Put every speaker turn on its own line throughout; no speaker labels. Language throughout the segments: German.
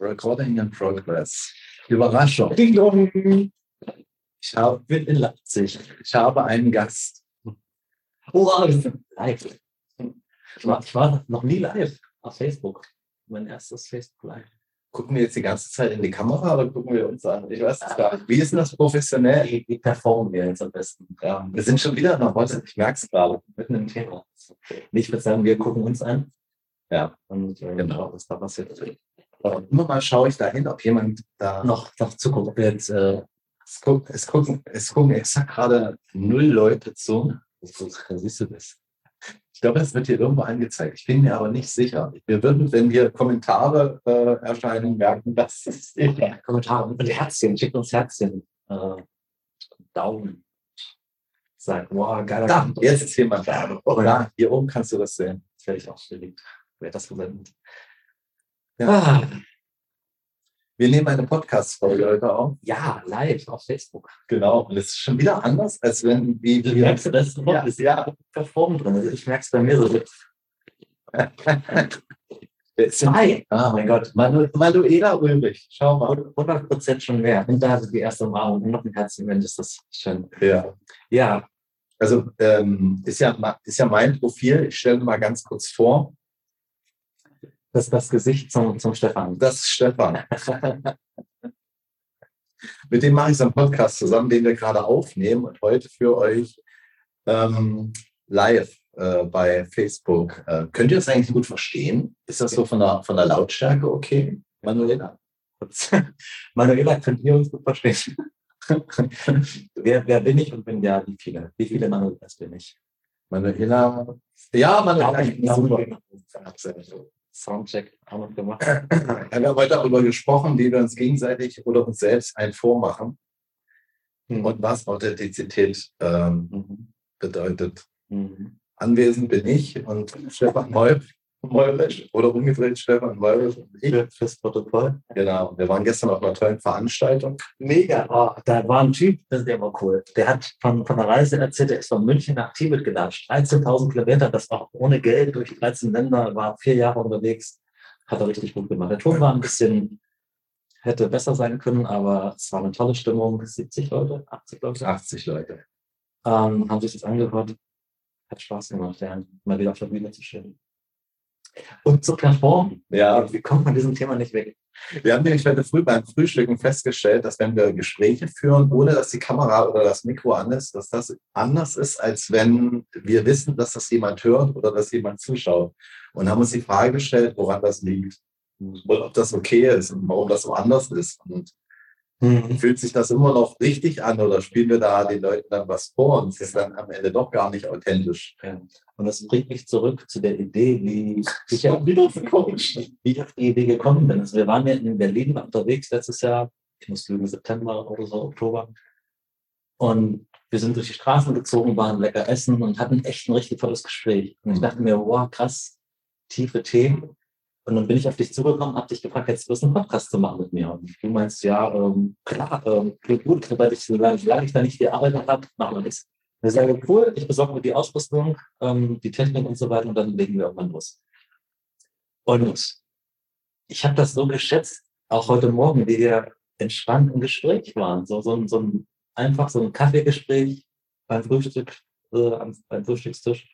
Recording in Progress. Überraschung. Ich habe in Leipzig. Ich habe einen Gast.
Oh, live. Ich war, ich war noch nie live auf Facebook. Mein erstes Facebook Live.
Gucken wir jetzt die ganze Zeit in die Kamera oder gucken wir uns an? Ich weiß es gar nicht. Wie ist denn das professionell?
Wie, wie performen wir jetzt am besten?
Ja, wir sind schon wieder noch heute. Ich merke es gerade.
Mitten im Thema. Ich würde sagen, wir gucken uns an.
Ja,
Und äh,
Genau.
was da passiert.
Aber immer mal schaue ich dahin, ob jemand da
Noch, noch ob wir jetzt äh,
Es gucken, es gucken, es gucken exakt gerade null Leute zu.
so, siehst du das?
Ich glaube, es wird hier irgendwo angezeigt. Ich bin mir aber nicht sicher. Wir würden, wenn wir Kommentare äh, erscheinen, merken, dass es
Ja, Kommentare und Herzchen, schickt uns Herzchen. Äh, Daumen. Sagt, wow, geiler
da, jetzt ist jemand da. Da, hier oben kannst du das sehen.
Das werde ich auch beliebt. Wer das gesendet?
Ja.
Ah,
Wir nehmen eine Podcast-Folge heute auf.
ja, live auf Facebook.
Genau. Und es ist schon wieder anders, als wenn wie
Du
wir.
merkst du das?
Ja,
ist
ja.
Performen drin. Also ich merke es bei mir so. Zwei.
Ah, mein Gott. Manu Manuela Ulrich. Schau mal.
100 Prozent schon mehr. Und da ist die erste Umarmung und noch ein Herzen, wenn das ist schön.
Ja.
Ja,
Also ähm, ist, ja, ist ja mein Profil. Ich stelle mal ganz kurz vor.
Das ist das Gesicht zum, zum Stefan.
Das ist Stefan. Mit dem mache ich so einen Podcast zusammen, den wir gerade aufnehmen und heute für euch ähm, live äh, bei Facebook. Äh, könnt ihr das eigentlich gut verstehen? Ist das so von der, von der Lautstärke okay, Manuela?
Manuela, könnt ihr uns gut verstehen? wer, wer bin ich und bin ja wie viele? Wie viele Manuelas bin ich?
Manuela. Ja, Manuela.
Ja,
super.
Soundcheck haben wir gemacht.
Ja, wir haben heute darüber gesprochen, wie wir uns gegenseitig oder uns selbst ein Vormachen und was Authentizität ähm,
Mhm.
bedeutet.
Mhm.
Anwesend bin ich und Stefan Meul, Meulrich oder umgedreht Stefan Meulrich und ich.
Für, fürs Protokoll.
Genau. Wir waren gestern auf einer tollen Veranstaltung.
Mega. Oh, da war ein Typ, das ist der war cool. Der hat von, von der Reise erzählt, er ist von München nach Tibet gelatscht. 13.000 Kilometer, das auch ohne Geld durch 13 Länder, war vier Jahre unterwegs. Hat er richtig gut gemacht. Der Ton war ein bisschen, hätte besser sein können, aber es war eine tolle Stimmung. 70 Leute, 80 Leute
80 Leute.
ähm, haben sich das angehört. Hat Spaß gemacht, ja, mal wieder auf der Bühne zu stehen. Und zu performen.
Ja,
Wie kommt man diesem Thema nicht weg?
wir haben nämlich heute früh beim Frühstücken festgestellt, dass wenn wir Gespräche führen, ohne dass die Kamera oder das Mikro an ist, dass das anders ist, als wenn wir wissen, dass das jemand hört oder dass jemand zuschaut. Und haben uns die Frage gestellt, woran das liegt. Und ob das okay ist und warum das so anders ist. Und fühlt sich das immer noch richtig an oder spielen wir da den Leuten dann was vor und es ist dann am Ende doch gar nicht authentisch.
Ja. Und das bringt mich zurück zu der Idee, wie ich, ja, wie ich auf die Idee gekommen bin. Also wir waren ja in Berlin unterwegs letztes Jahr, ich muss lügen, September oder so, Oktober. Und wir sind durch die Straßen gezogen, waren lecker essen und hatten echt ein richtig tolles Gespräch. Und ich dachte mir, wow, krass, tiefe Themen. Und dann bin ich auf dich zugekommen, habe dich gefragt, jetzt wirst du einen Podcast zu machen mit mir. Und du meinst, ja, ähm, klar, ähm, klingt gut, weil ich, solange ich da nicht gearbeitet habe, machen wir das. Und ich sage, cool, ich besorge mir die Ausrüstung, ähm, die Technik und so weiter und dann legen wir irgendwann los. Und ich habe das so geschätzt, auch heute Morgen, wie wir entspannt im Gespräch waren. So, so, so ein, einfach so ein Kaffeegespräch beim Frühstück, äh, am, beim Frühstückstisch.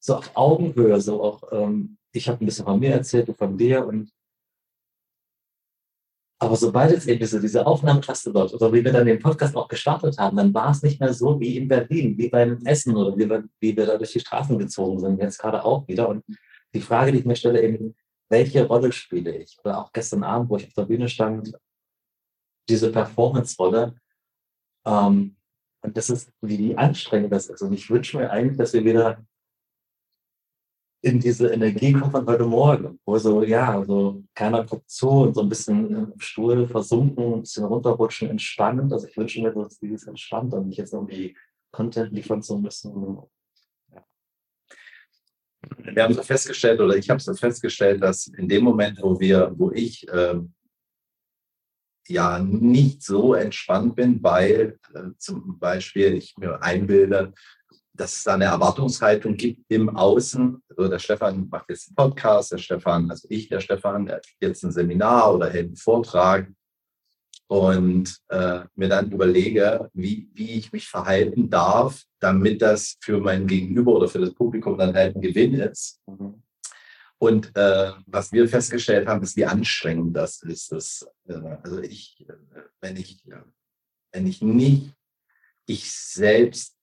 So auf Augenhöhe, so auch, ähm, ich habe ein bisschen von mir erzählt, du von dir und aber sobald jetzt eben diese, diese Aufnahmetaste läuft, oder wie wir dann den Podcast auch gestartet haben, dann war es nicht mehr so wie in Berlin, wie beim Essen oder wie wir, wie wir da durch die Straßen gezogen sind, jetzt gerade auch wieder. Und die Frage, die ich mir stelle, eben, welche Rolle spiele ich? Oder auch gestern Abend, wo ich auf der Bühne stand, diese Performance-Rolle. Ähm, und das ist, wie anstrengend das ist. Und ich wünsche mir eigentlich, dass wir wieder in diese Energie kommen von heute Morgen, wo so, ja, so keiner guckt zu und so ein bisschen im Stuhl versunken, ein bisschen runterrutschen, entspannt. Also ich wünsche mir, dass dieses entspannt und nicht jetzt irgendwie Content liefern zu müssen.
Wir haben so festgestellt, oder ich habe so festgestellt, dass in dem Moment, wo wir, wo ich ähm, ja nicht so entspannt bin, weil äh, zum Beispiel ich mir einbilde, dass es da eine Erwartungshaltung gibt im Außen. Also der Stefan macht jetzt einen Podcast, der Stefan, also ich, der Stefan, der jetzt ein Seminar oder hält einen Vortrag und äh, mir dann überlege, wie, wie ich mich verhalten darf, damit das für mein Gegenüber oder für das Publikum dann halt ein Gewinn ist. Mhm. Und äh, was wir festgestellt haben, ist, wie anstrengend das ist. Das, äh, also ich, äh, wenn ich, wenn ich nicht ich selbst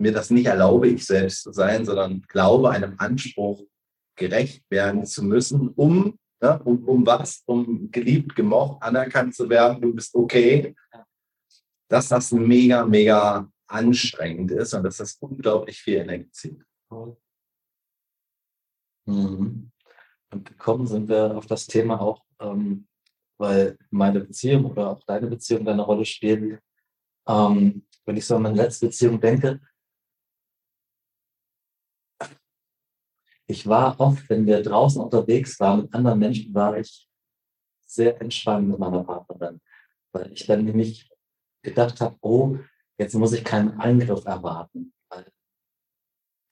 mir das nicht erlaube, ich selbst zu sein, sondern glaube, einem Anspruch gerecht werden zu müssen, um, ja, um, um was? Um geliebt, gemocht, anerkannt zu werden, du bist okay. Dass das mega, mega anstrengend ist und dass das unglaublich viel Energie zieht.
Mhm. Und gekommen sind wir auf das Thema auch, ähm, weil meine Beziehung oder auch deine Beziehung eine Rolle spielt. Ähm, wenn ich so an meine letzte Beziehung denke, ich war oft, wenn wir draußen unterwegs waren mit anderen Menschen, war ich sehr entspannt mit meiner Partnerin, weil ich dann nämlich gedacht habe, oh, jetzt muss ich keinen Angriff erwarten. Weil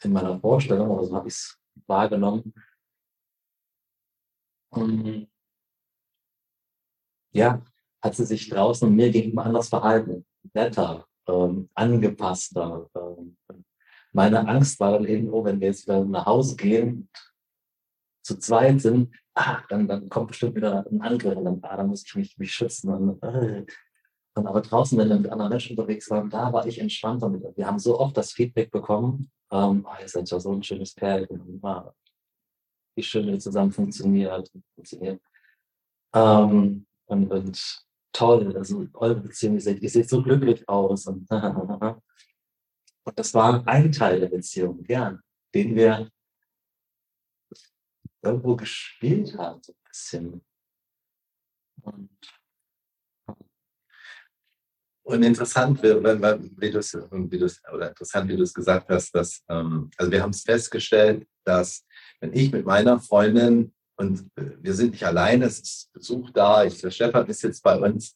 in meiner Vorstellung, oder so habe ich es wahrgenommen, und ja, hat sie sich draußen mir gegenüber anders verhalten, netter, ähm, angepasster. Ähm, meine Angst war dann oh, wenn wir jetzt wieder nach Hause gehen, zu zweit sind, ah, dann, dann kommt bestimmt wieder ein Angriff und dann, ah, dann muss ich mich, mich schützen. Und, äh. und aber draußen, wenn wir mit anderen Menschen unterwegs waren, da war ich entspannter. Mit. Wir haben so oft das Feedback bekommen, ähm, oh, ihr seid ja so ein schönes Pärchen, ah, wie schön wir zusammen funktioniert. funktioniert. Ähm, und, und toll, also eure Beziehung, ihr seht, ihr seht so glücklich aus. Und, und das war ein Teil der Beziehung, ja, den wir irgendwo gespielt haben, so ein bisschen.
Und, und interessant, wie, wie du es, oder interessant, wie du es gesagt hast, dass, ähm, also wir haben es festgestellt, dass wenn ich mit meiner Freundin und wir sind nicht alleine, es ist Besuch da, ich, der Stefan ist jetzt bei uns,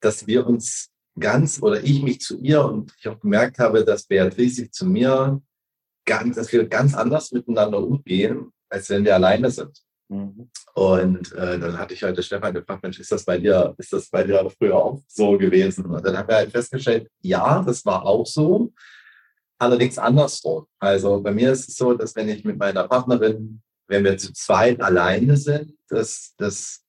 dass wir uns ganz oder ich mich zu ihr und ich auch gemerkt habe, dass Beatrice sich zu mir ganz, dass wir ganz anders miteinander umgehen, als wenn wir alleine sind. Mhm. Und äh, dann hatte ich heute Stefan gefragt, Mensch, ist das bei dir, ist das bei dir früher auch so gewesen? Und dann haben wir halt festgestellt, ja, das war auch so, allerdings andersrum. Also bei mir ist es so, dass wenn ich mit meiner Partnerin wenn wir zu zweit alleine sind, dass, dass,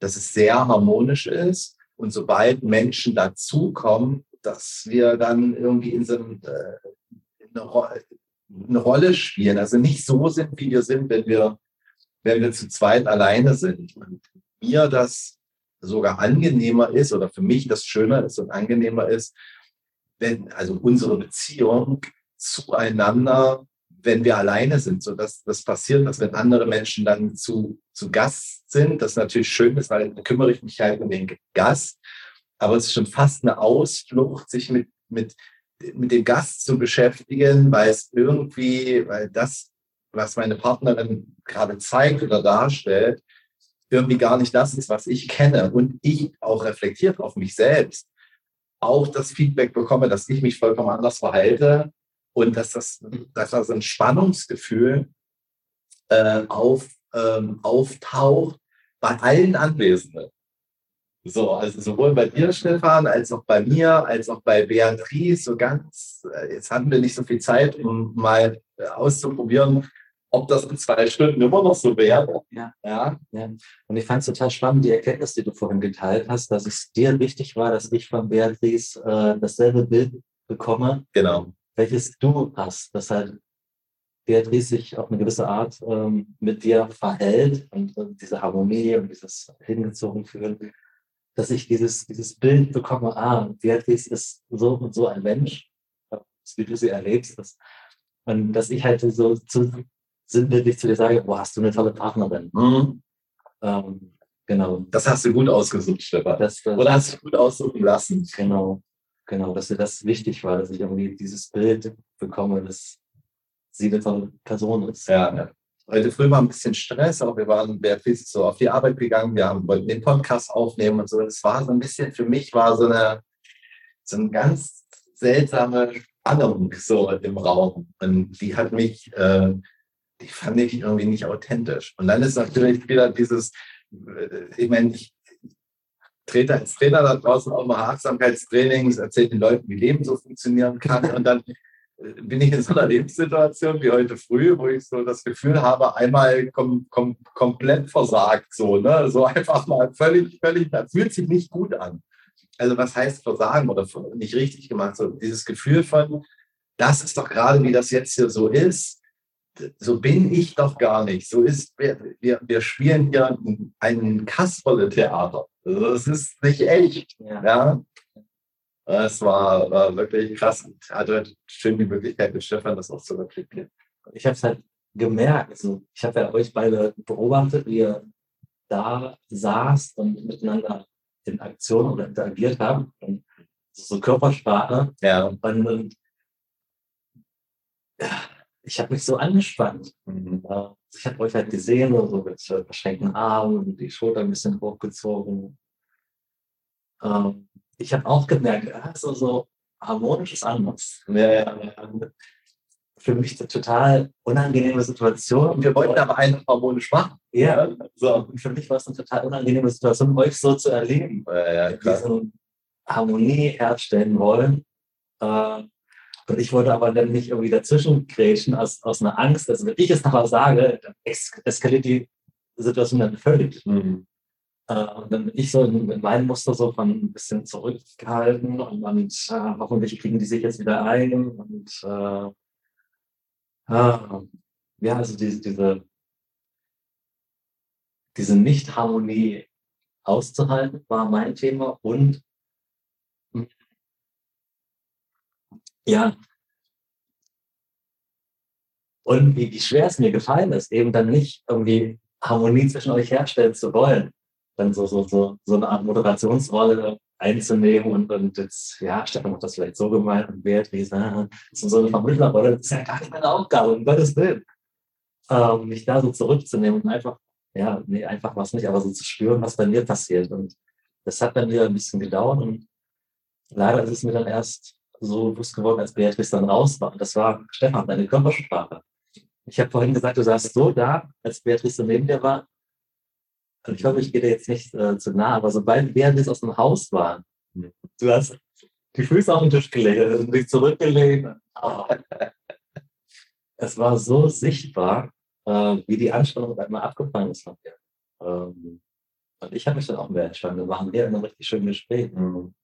dass es sehr harmonisch ist. Und sobald Menschen dazukommen, dass wir dann irgendwie in so einem, äh, eine, eine Rolle spielen. Also nicht so sind, wie wir sind, wenn wir, wenn wir zu zweit alleine sind. Und mir das sogar angenehmer ist oder für mich das schöner ist und angenehmer ist, wenn also unsere Beziehung zueinander wenn wir alleine sind, so dass das passiert, dass wenn andere Menschen dann zu, zu Gast sind, das natürlich schön ist, weil dann kümmere ich mich halt um den Gast. Aber es ist schon fast eine Ausflucht, sich mit, mit, mit dem Gast zu beschäftigen, weil es irgendwie, weil das, was meine Partnerin gerade zeigt oder darstellt, irgendwie gar nicht das ist, was ich kenne. Und ich auch reflektiert auf mich selbst auch das Feedback bekomme, dass ich mich vollkommen anders verhalte und dass das, dass das ein Spannungsgefühl äh, auf, ähm, auftaucht bei allen Anwesenden. So, also sowohl bei dir, Stefan, als auch bei mir, als auch bei Beatrice, so ganz, äh, jetzt hatten wir nicht so viel Zeit, um mal äh, auszuprobieren, ob das in zwei Stunden immer noch so wäre.
Ja. ja. ja. Und ich fand es total spannend, die Erkenntnis, die du vorhin geteilt hast, dass es dir wichtig war, dass ich von Beatrice äh, dasselbe Bild bekomme.
Genau
welches du hast, dass halt Beatrice sich auf eine gewisse Art ähm, mit dir verhält und, und, diese Harmonie und dieses hingezogen fühlen, dass ich dieses, dieses Bild bekomme, ah, Beatrice ist so und so ein Mensch, wie du sie erlebst. Das, und dass ich halt so zu, sinnbildlich zu dir sage, boah, hast du eine tolle Partnerin. Mhm.
Ähm, genau. Das hast du gut ausgesucht, Stefan. Das, das, Oder hast du gut aussuchen lassen.
Genau. Genau, dass mir das wichtig war, dass ich irgendwie dieses Bild bekomme, dass sie eine tolle Person ist.
Ja, ja. Heute früh war ein bisschen Stress, aber wir waren Beatrice so auf die Arbeit gegangen, wir haben, wollten den Podcast aufnehmen und so. Es war so ein bisschen, für mich war so eine, so eine ganz seltsame Spannung so im Raum. Und die hat mich, äh, die fand ich irgendwie nicht authentisch. Und dann ist natürlich wieder dieses, äh, ich meine, ich trete als Trainer da draußen auch mal Achtsamkeitstrainings, erzähle den Leuten, wie Leben so funktionieren kann. Und dann bin ich in so einer Lebenssituation wie heute früh, wo ich so das Gefühl habe, einmal kom kom komplett versagt, so, ne? So einfach mal völlig, völlig, das fühlt sich nicht gut an. Also was heißt versagen oder nicht richtig gemacht? So dieses Gefühl von, das ist doch gerade, wie das jetzt hier so ist. So bin ich doch gar nicht. So ist, wir, wir, wir spielen hier ein, ein Kasperle-Theater. Also das ist nicht echt. Ja. ja? Es war, war wirklich krass. Ich hatte schön die Möglichkeit, mit Stefan das auch zu reflektieren.
Ich habe es halt gemerkt. Also ich habe ja euch beide beobachtet, wie ihr da saßt und miteinander in Aktion oder interagiert habt. Und so Körpersprache.
Ja.
Und, und ich habe mich so angespannt. Mhm. Ich habe euch halt gesehen, so mit verschränkten Armen und die Schulter ein bisschen hochgezogen. Ähm, ich habe auch gemerkt, also so harmonisch ist anders. Ja, ja, ja. Für mich eine total unangenehme Situation.
Und wir wollten aber einen harmonisch machen.
Ja, so. Und für mich war es eine total unangenehme Situation, euch so zu erleben. Ja, ja, klar. Harmonie herstellen wollen. Äh, und ich wollte aber dann nicht irgendwie dazwischen grätschen aus, aus einer Angst. Also wenn ich es nochmal sage, dann eskaliert die Situation dann völlig. Mhm. Äh, und dann bin ich so in, in meinem Muster so von ein bisschen zurückgehalten und, und äh, hoffentlich kriegen die sich jetzt wieder ein. Und äh, äh, ja, also diese, diese, diese Nicht-Harmonie auszuhalten, war mein Thema. Und ja, und wie, wie schwer es mir gefallen ist, eben dann nicht irgendwie Harmonie zwischen euch herstellen zu wollen, dann so, so, so, so eine Art Moderationsrolle einzunehmen und, und jetzt, ja, Stefan hat das vielleicht so gemeint und Beatrice, ah, ist so eine Vermittlerrolle, das ist ja gar nicht meine Aufgabe, um Gottes Willen. Ähm, mich da so zurückzunehmen und einfach, ja, nee, einfach was nicht, aber so zu spüren, was bei mir passiert. Und das hat bei mir ein bisschen gedauert und leider ist es mir dann erst so bewusst geworden, als Beatrice dann raus war. Und das war, Stefan, deine Körpersprache. Ich habe vorhin gesagt, du saßt so da, als Beatrice neben dir war, ich hoffe, ich gehe dir jetzt nicht äh, zu nah, aber sobald während aus dem Haus waren, du hast die Füße auf den Tisch gelegt und dich zurückgelegt. Oh. es war so sichtbar, äh, wie die Anspannung einmal abgefallen ist von dir. Ähm, und ich habe mich dann auch mehr entspannt. Wir waren in einem richtig schönen Gespräch. Mhm.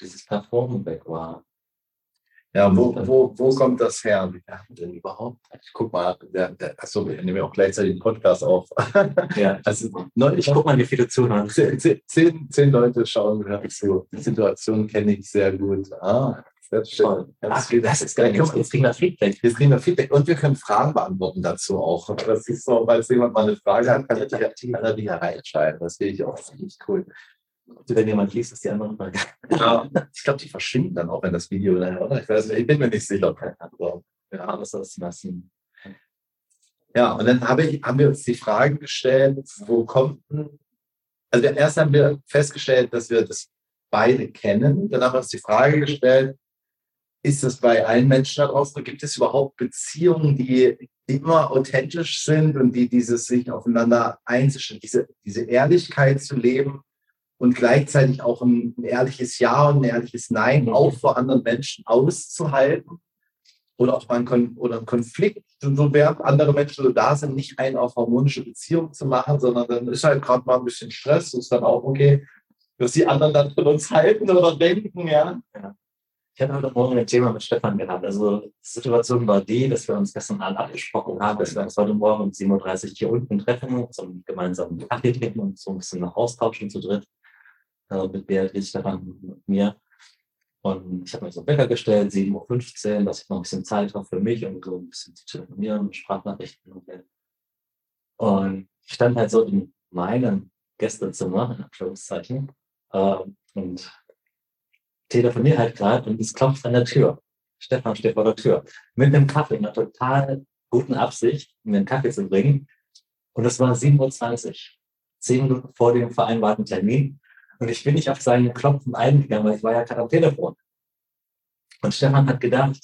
Dieses Performen weg war.
Ja, wo, wo, wo kommt das her? Wie haben denn überhaupt? Ich guck mal, der, der, achso, wir nehmen ja auch gleichzeitig den Podcast auf.
Ja, also, ich guck mal, wie viele zuhören.
Zehn, zehn, zehn Leute schauen gerade zu. Die Situation kenne ich sehr gut. Ah, sehr schön.
Ach, das ist geil. Jetzt kriegen wir Feedback.
Jetzt kriegen wir Feedback und wir können Fragen beantworten dazu auch. Das ist so, falls jemand mal eine Frage hat, kann er die hier reinschreiben. Das finde ich auch ziemlich cool
wenn jemand liest, ist die andere Frage.
Ja, ich glaube, die verschwinden dann auch, wenn das Video dann, oder? Ich, weiß, ich bin mir nicht sicher.
Aber, ja, das lassen.
Ja, und dann habe ich, haben wir uns die Frage gestellt, wo kommt denn, also erst haben wir festgestellt, dass wir das beide kennen. Dann haben wir uns die Frage gestellt, ist das bei allen Menschen da draußen? Gibt es überhaupt Beziehungen, die immer authentisch sind und die dieses sich aufeinander einzustellen, diese, diese Ehrlichkeit zu leben, und gleichzeitig auch ein, ein ehrliches Ja und ein ehrliches Nein mhm. auch vor anderen Menschen auszuhalten oder auch mal einen, oder einen Konflikt, so während andere Menschen so da sind, nicht einen auf harmonische Beziehung zu machen, sondern dann ist halt gerade mal ein bisschen Stress, ist dann auch okay, dass die anderen dann von uns halten oder denken, ja. ja.
Ich habe heute Morgen ein Thema mit Stefan gehabt. Also die Situation war die, dass wir uns gestern Abend abgesprochen haben, dass wir uns heute Morgen um 7.30 Uhr hier unten treffen, zum gemeinsamen Kaffee trinken und so ein bisschen noch austauschen zu dritt äh, mit Beatrice, Stefan und mir. Und ich habe mir so einen Wecker gestellt, 7.15 Uhr, dass ich noch ein bisschen Zeit habe für mich und so ein bisschen zu telefonieren, Sprachnachrichten. Und ich stand halt so in meinem Gästezimmer, in Anführungszeichen, äh, und telefoniere halt gerade und es klopft an der Tür. Stefan steht vor der Tür mit einem Kaffee, in einer total guten Absicht, mir einen Kaffee zu bringen. Und es war 7.20 Uhr, zehn Minuten vor dem vereinbarten Termin. Und ich bin nicht auf seinen Klopfen eingegangen, weil ich war ja gerade am Telefon. Und Stefan hat gedacht,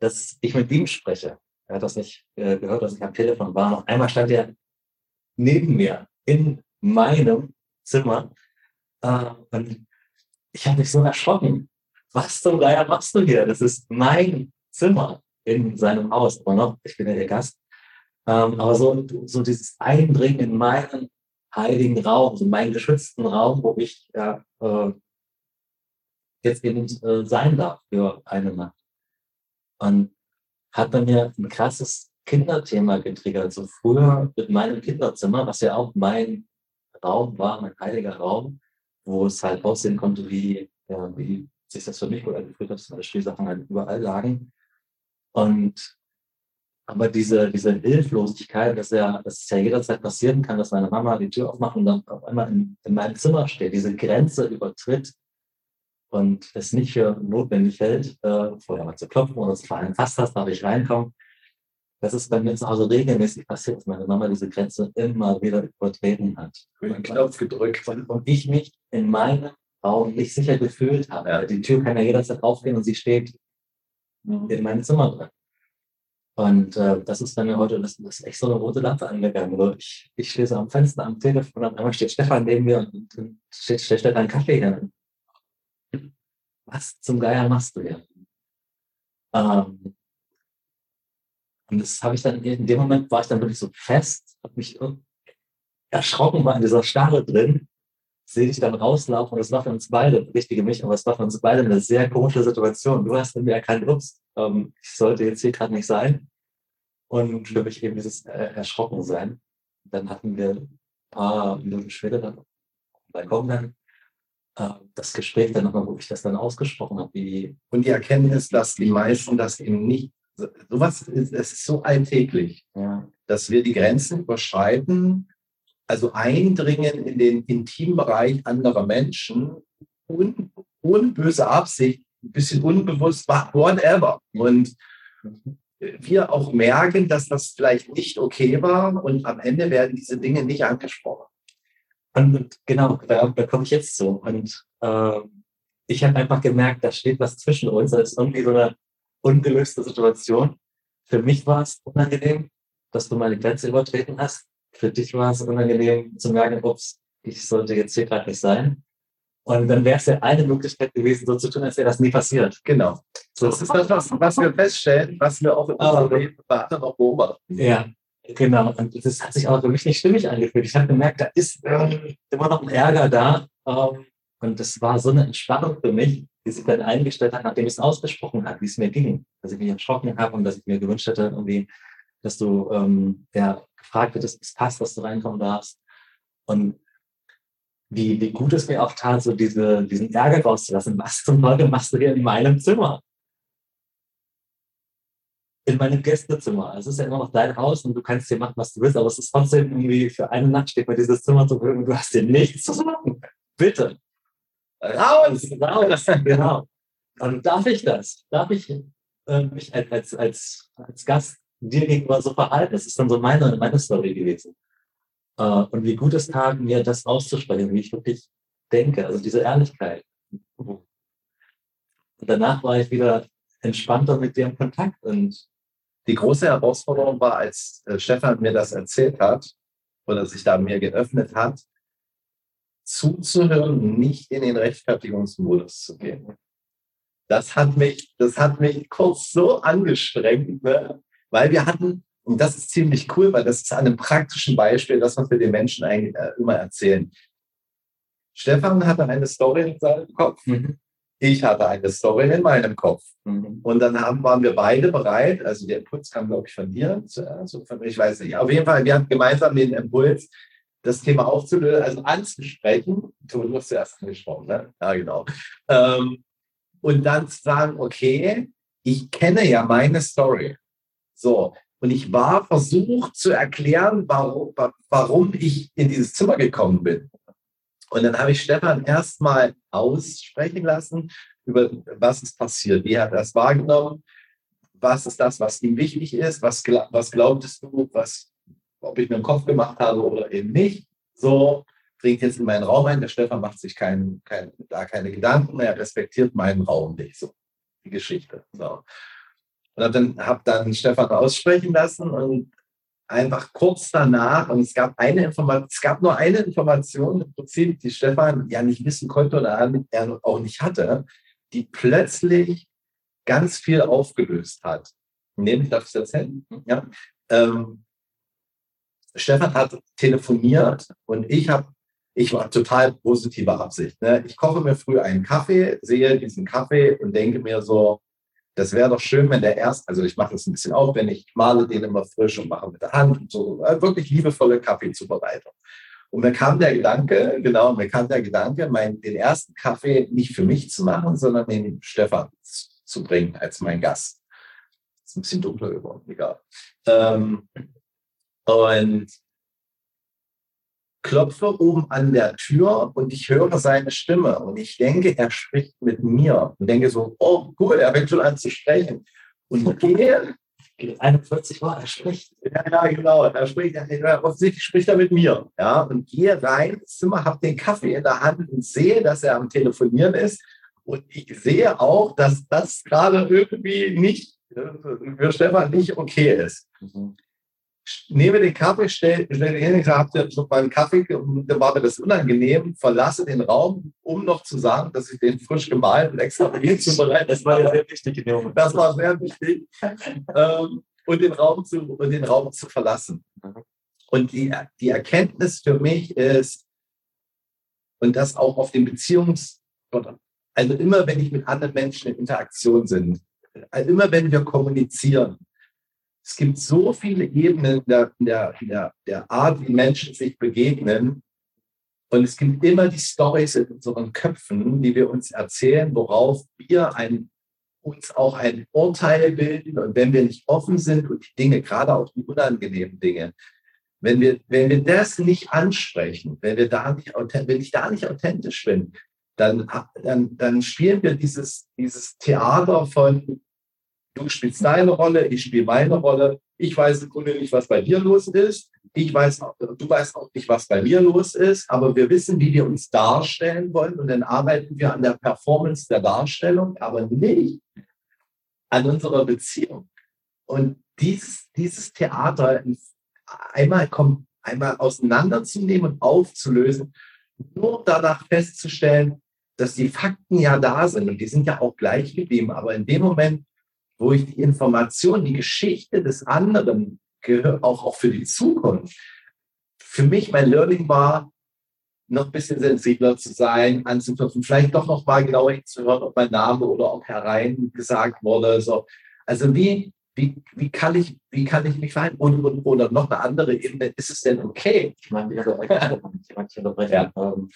dass ich mit ihm spreche. Er hat das nicht äh, gehört, dass ich am Telefon war. Auf einmal stand er neben mir in meinem Zimmer. Äh, und ich habe mich so erschrocken. Was zum Geier machst du hier? Das ist mein Zimmer in seinem Haus. Aber noch, ich bin ja der Gast. Ähm, aber so, so dieses Eindringen in meinen heiligen Raum, so meinen geschützten Raum, wo ich ja, äh, jetzt eben äh, sein darf für eine Nacht. Und hat bei mir ein krasses Kinderthema getriggert. So früher mit meinem Kinderzimmer, was ja auch mein Raum war, mein heiliger Raum, wo es halt aussehen konnte, wie, ja, wie sich das für mich oder gefühlt hat, dass meine Spielsachen halt überall lagen. Und aber diese, diese Hilflosigkeit, dass, ja, dass es ja jederzeit passieren kann, dass meine Mama die Tür aufmacht und dann auf einmal in, in meinem Zimmer steht, diese Grenze übertritt und es nicht für notwendig hält, äh, vorher mal zu klopfen oder zu fragen, was hast, darf ich reinkommen. Das ist bei mir zu Hause regelmäßig passiert, dass meine Mama diese Grenze immer wieder übertreten hat.
Den Knopf gedrückt.
Und ich mich in meinem Raum nicht sicher gefühlt habe. Ja. Die Tür kann ja jederzeit aufgehen und sie steht in meinem Zimmer drin. Und äh, das ist mir heute, das, das ist echt so eine rote Lampe angegangen. So, ich, ich stehe so am Fenster am Telefon und einmal steht Stefan neben mir und, und steht, steht Stefan Kaffee hin. Was zum Geier machst du hier? Ähm, und das habe ich dann, in dem Moment war ich dann wirklich so fest, habe mich erschrocken, war in dieser Starre drin, sehe dich dann rauslaufen und es war für uns beide, richtige mich, aber es war für uns beide eine sehr komische Situation. Du hast in mir erkannt, ups, ähm, ich sollte jetzt hier gerade nicht sein. Und für mich eben dieses äh, Erschrocken sein. Dann hatten wir ein paar Minuten später dann bei dann äh, das Gespräch dann nochmal, wo ich das dann ausgesprochen habe. Wie
und die Erkenntnis, dass die meisten das eben nicht, sowas ist, es ist so alltäglich, ja. dass wir die Grenzen überschreiten, also eindringen in den Intimbereich anderer Menschen und ohne böse Absicht, ein bisschen unbewusst, whatever. Und wir auch merken, dass das vielleicht nicht okay war und am Ende werden diese Dinge nicht angesprochen.
Und genau, da, da komme ich jetzt zu. Und äh, ich habe einfach gemerkt, da steht was zwischen uns. Da ist irgendwie so eine ungelöste Situation. Für mich war es unangenehm, dass du meine Grenze übertreten hast. Für dich war es unangenehm zu merken, ups, ich sollte jetzt hier gerade nicht sein. Und dann wäre es ja eine Möglichkeit gewesen, so zu tun, als wäre das nie passiert.
Genau. So. Das ist das, was, was wir feststellen, was wir auch in unserem Leben noch beobachten.
Ja, genau. Und das hat sich auch für mich nicht stimmig angefühlt. Ich habe gemerkt, da ist ähm, immer noch ein Ärger da. Ähm, und das war so eine Entspannung für mich, die sich dann eingestellt hat, nachdem ich es ausgesprochen habe, wie es mir ging. Dass ich mich erschrocken habe und dass ich mir gewünscht hätte, irgendwie, dass du ähm, ja, gefragt hättest, es passt, dass du reinkommen darfst. Und wie, wie gut es mir auch tat, so diese, diesen Ärger rauszulassen. Was zum Teufel machst du hier in meinem Zimmer? In meinem Gästezimmer. Es ist ja immer noch dein Haus und du kannst hier machen, was du willst, aber es ist trotzdem irgendwie für eine Nacht steht mir dieses Zimmer Verfügung und du hast hier nichts zu machen. Bitte. Raus! Raus! genau. Und darf ich das? Darf ich äh, mich als, als, als Gast dir gegenüber so verhalten? Das ist dann so meine, meine Story gewesen. Äh, und wie gut es tat, mir das auszusprechen, wie ich wirklich denke, also diese Ehrlichkeit. Und danach war ich wieder entspannter mit dir im Kontakt. Und
die große Herausforderung war, als äh, Stefan mir das erzählt hat oder sich da mir geöffnet hat, zuzuhören, nicht in den Rechtfertigungsmodus zu gehen. Das hat mich, das hat mich kurz so angestrengt, ne? weil wir hatten und das ist ziemlich cool, weil das ist an einem praktischen Beispiel, das was wir den Menschen eigentlich äh, immer erzählen. Stefan hatte eine Story in seinem Kopf. Mhm. Ich hatte eine Story in meinem Kopf. Mhm. Und dann haben, waren wir beide bereit, also der Impuls kam, glaube ich, von dir, also von, ich weiß nicht. Auf jeden Fall, wir hatten gemeinsam den Impuls, das Thema aufzulösen, also anzusprechen. Du hast zuerst angesprochen, ne? Ja, genau. Ähm, und dann zu sagen, okay, ich kenne ja meine Story. So, und ich war versucht zu erklären, warum, warum ich in dieses Zimmer gekommen bin. Und dann habe ich Stefan erstmal aussprechen lassen, über was ist passiert, wie hat er das wahrgenommen, was ist das, was ihm wichtig ist, was, was glaubtest du, was, ob ich mir im Kopf gemacht habe oder eben nicht. So, dringt jetzt in meinen Raum ein. Der Stefan macht sich kein, kein, da keine Gedanken, er respektiert meinen Raum nicht. So, die Geschichte. So. Und habe dann, hab dann Stefan aussprechen lassen und einfach kurz danach, und es gab eine Information, es gab nur eine Information im Prinzip, die Stefan ja nicht wissen konnte oder er auch nicht hatte, die plötzlich ganz viel aufgelöst hat. Nämlich, darf ich es erzählen? Ja. Ähm, Stefan hat telefoniert und ich habe, ich war total positiver Absicht. Ne? Ich koche mir früh einen Kaffee, sehe diesen Kaffee und denke mir so, das wäre doch schön, wenn der erst, also ich mache das ein bisschen aufwendig, ich male den immer frisch und mache mit der Hand und so, äh, wirklich liebevolle Kaffeezubereitung. Und mir kam der Gedanke, genau, mir kam der Gedanke, mein, den ersten Kaffee nicht für mich zu machen, sondern den Stefan zu bringen als mein Gast. Ist ein bisschen dunkler geworden, egal. Ähm, und klopfe oben an der Tür und ich höre seine Stimme und ich denke, er spricht mit mir und denke so, oh cool, er fängt schon an zu sprechen. Und gehe
41 Uhr, er spricht.
Ja, ja, genau. Er spricht, er, offensichtlich spricht er mit mir. Ja, und gehe rein ins Zimmer, habe den Kaffee in der Hand und sehe, dass er am Telefonieren ist. Und ich sehe auch, dass das gerade irgendwie nicht für Stefan nicht okay ist. Mhm nehme den Kaffee, stelle stell hin, ich habe schon meinen Kaffee, dann war mir das unangenehm, verlasse den Raum, um noch zu sagen, dass ich den frisch gemahlen und extra zubereitet
Das war ja sehr wichtig.
Das war sehr wichtig. ähm, und, den Raum zu, und den Raum zu verlassen. Und die, die Erkenntnis für mich ist, und das auch auf den Beziehungs- also immer wenn ich mit anderen Menschen in Interaktion bin, also immer wenn wir kommunizieren, es gibt so viele Ebenen der, der, der, der Art, wie Menschen sich begegnen. Und es gibt immer die Stories in unseren Köpfen, die wir uns erzählen, worauf wir ein, uns auch ein Urteil bilden. Und wenn wir nicht offen sind und die Dinge, gerade auch die unangenehmen Dinge, wenn wir, wenn wir das nicht ansprechen, wenn wir da nicht, wenn ich da nicht authentisch bin, dann, dann, dann spielen wir dieses, dieses Theater von, Du spielst deine Rolle, ich spiele meine Rolle. Ich weiß im Grunde nicht, was bei dir los ist. Ich weiß, du weißt auch nicht, was bei mir los ist, aber wir wissen, wie wir uns darstellen wollen und dann arbeiten wir an der Performance der Darstellung, aber nicht an unserer Beziehung. Und dieses, dieses Theater einmal, kommt, einmal auseinanderzunehmen und aufzulösen, nur danach festzustellen, dass die Fakten ja da sind und die sind ja auch gleich geblieben, aber in dem Moment, wo ich die Information, die Geschichte des anderen gehört, auch, auch für die Zukunft. Für mich, mein Learning war, noch ein bisschen sensibler zu sein, anzuknüpfen, vielleicht doch noch mal genauer hinzuhören, ob mein Name oder auch herein gesagt wurde. So. Also wie, wie, wie, kann ich, wie kann ich mich verhalten? Und, und, oder noch eine andere Ebene, ist es denn okay?
Ich meine, ich unterbreche. Ja. Ähm,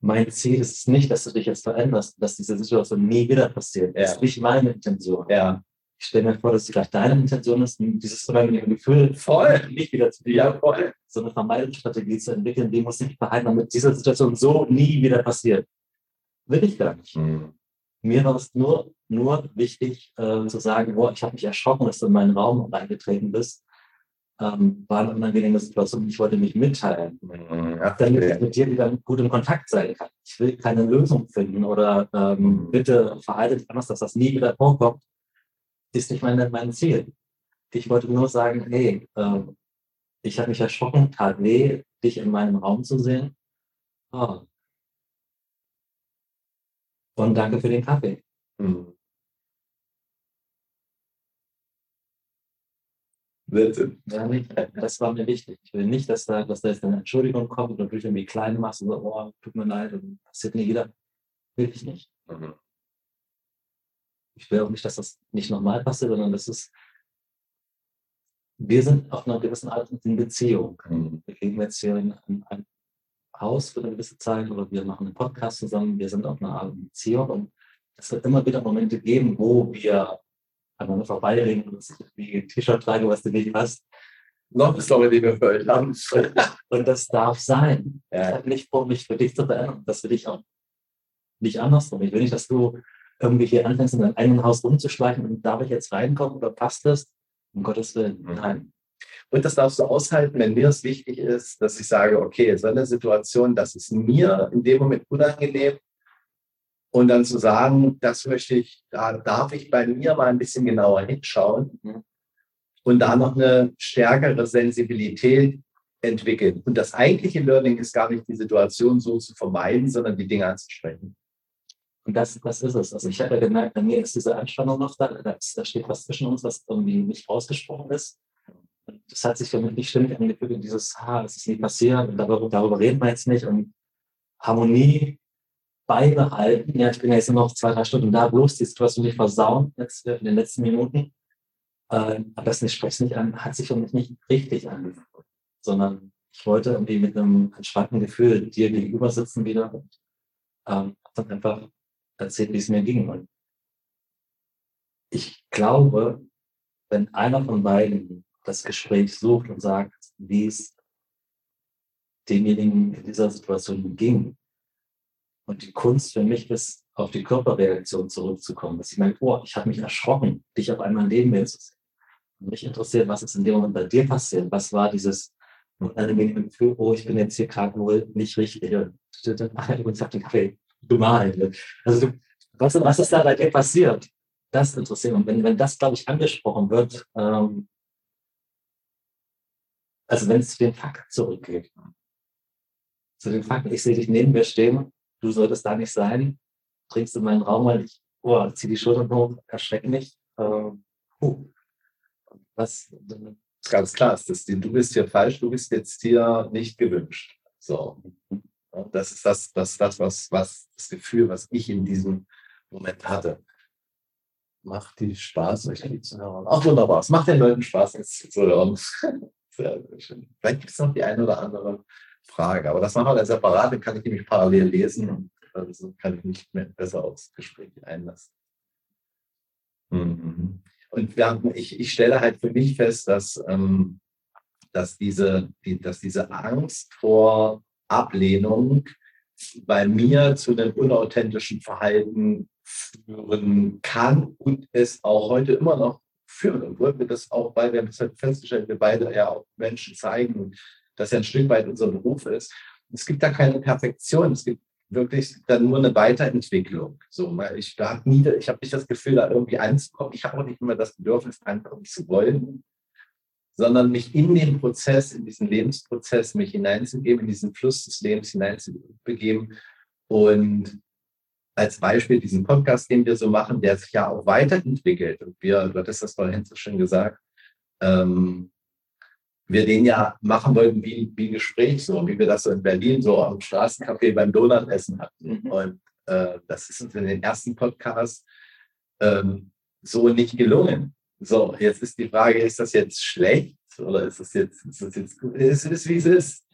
mein Ziel ist nicht, dass du dich jetzt veränderst, dass diese Situation nie wieder passiert. Ja. Das ist nicht meine Intention.
Ja
ich stelle mir vor, dass vielleicht deine Intention ist, dieses unangenehme Gefühl
voll
nicht wieder zu dir, ja, voll. so eine Vermeidungsstrategie zu entwickeln, die muss ich behalten, damit diese Situation so nie wieder passiert. Will ich gar nicht. Mhm. Mir war es nur, nur wichtig äh, zu sagen, boah, ich habe mich erschrocken, dass du in meinen Raum reingetreten bist. Ähm, war eine unangenehme Situation. Ich wollte mich mitteilen, mhm, damit ich mit dir wieder gut in Kontakt sein kann. Ich will keine Lösung finden oder ähm, mhm. bitte verhalte dich anders, dass das nie wieder vorkommt ist nicht mein, mein Ziel. Ich wollte nur sagen, hey, äh, ich habe mich erschrocken, tat weh, dich in meinem Raum zu sehen. Oh. Und danke für den Kaffee. Hm. das war mir wichtig. Ich will nicht, dass da, dass da jetzt eine Entschuldigung kommt und du dich irgendwie klein machst und so, oh, tut mir leid und passiert nie wieder. Will ich nicht. Mhm ich will auch nicht, dass das nicht normal passiert, sondern das ist, wir sind auf einer gewissen Art in Beziehung. Mhm. Wir leben jetzt hier in einem Haus für eine gewisse Zeit oder wir machen einen Podcast zusammen, wir sind auf einer Art Beziehung und es wird immer wieder Momente geben, wo wir aneinander vorbeireden und wie ein T-Shirt tragen, was du nicht hast.
Noch eine Story, die wir für euch haben.
Und das darf sein. Ja. Ich habe nicht vor, mich für dich zu verändern. Das will ich auch nicht andersrum. Ich will nicht, dass du irgendwie hier anfängst, in deinem eigenen Haus rumzuschleichen und darf ich jetzt reinkommen oder passt das? Um Gottes Willen, mhm. nein.
Und das darfst du aushalten, wenn mir es wichtig ist, dass ich sage, okay, so eine Situation, das ist mir in dem Moment unangenehm. Und dann zu sagen, das möchte ich, da darf ich bei mir mal ein bisschen genauer hinschauen
Mhm.
und da noch eine stärkere Sensibilität entwickeln. Und das eigentliche Learning ist gar nicht die Situation so zu vermeiden, sondern die Dinge anzusprechen.
Und das, das ist es. Also ich habe ja gemerkt, bei mir ist diese Anspannung noch da. Da, da steht was zwischen uns, was irgendwie nicht ausgesprochen ist. Und das hat sich für mich nicht stimmig angefühlt in dieses, ha, es ist nie passiert und darüber, darüber reden wir jetzt nicht. Und Harmonie beibehalten. Ja, ich bin ja jetzt nur noch zwei, drei Stunden da, bloß die Situation nicht versauen jetzt in den letzten Minuten. Ähm, aber das nicht nicht an, hat sich für mich nicht richtig angefühlt, sondern ich wollte irgendwie mit einem entspannten Gefühl dir gegenüber sitzen wieder und ähm, dann einfach erzählt, wie es mir ging. Und ich glaube, wenn einer von beiden das Gespräch sucht und sagt, wie es demjenigen in dieser Situation ging, und die Kunst für mich ist, auf die Körperreaktion zurückzukommen, dass ich merke, oh, ich habe mich erschrocken, dich auf einmal neben mir zu sehen. Und mich interessiert, was ist in dem Moment bei dir passiert? Was war dieses unangenehme Gefühl, oh, ich bin jetzt hier gerade wohl nicht richtig. Und übrigens habe den Kaffee gemahlen. Also du, was, was ist da bei dir passiert? Das interessiert mich. Und wenn, wenn das, glaube ich, angesprochen wird, ähm, also wenn es zu den Fakten zurückgeht, zu den Fakten, ich sehe dich neben mir stehen, du solltest da nicht sein, trinkst in meinen Raum, weil ich, oh, zieh die Schultern hoch, erschreck mich. Ähm, puh. Was,
ganz klar, ist das, du bist hier falsch, du bist jetzt hier nicht gewünscht. So. Und das ist das, das, das was, was, das Gefühl, was ich in diesem Moment hatte. Macht die Spaß, euch die zu hören. Ach, wunderbar. Es macht den Leuten Spaß, jetzt zu hören. Sehr, sehr schön. Vielleicht gibt es noch die eine oder andere Frage, aber das machen wir dann separat, dann kann ich nämlich parallel lesen und also kann ich mich besser aufs Gespräch einlassen. Mhm. Und haben, ich, ich stelle halt für mich fest, dass, ähm, dass, diese, die, dass diese Angst vor Ablehnung bei mir zu einem unauthentischen Verhalten führen kann und es auch heute immer noch führen. Und wollen wir das auch, weil wir haben halt festgestellt, wir beide ja auch Menschen zeigen und das ja ein Stück weit unser Beruf ist. Es gibt da keine Perfektion. Es gibt wirklich dann nur eine Weiterentwicklung. So, ich da nie, ich habe nicht das Gefühl, da irgendwie anzukommen. Ich habe auch nicht immer das Bedürfnis, ankommen zu wollen, sondern mich in den Prozess, in diesen Lebensprozess, mich hineinzugeben, in diesen Fluss des Lebens hineinzubegeben. Und als Beispiel diesen Podcast, den wir so machen, der sich ja auch weiterentwickelt. Und wir, du hattest das vorhin so schön gesagt, ähm, wir den ja machen wollten wie, wie ein Gespräch, so wie wir das so in Berlin so am Straßencafé beim Donutessen hatten. Mhm. Und äh, das ist uns in den ersten Podcasts ähm, so nicht gelungen. So, jetzt ist die Frage, ist das jetzt schlecht oder ist das jetzt, ist das jetzt gut? Es ist, wie es ist.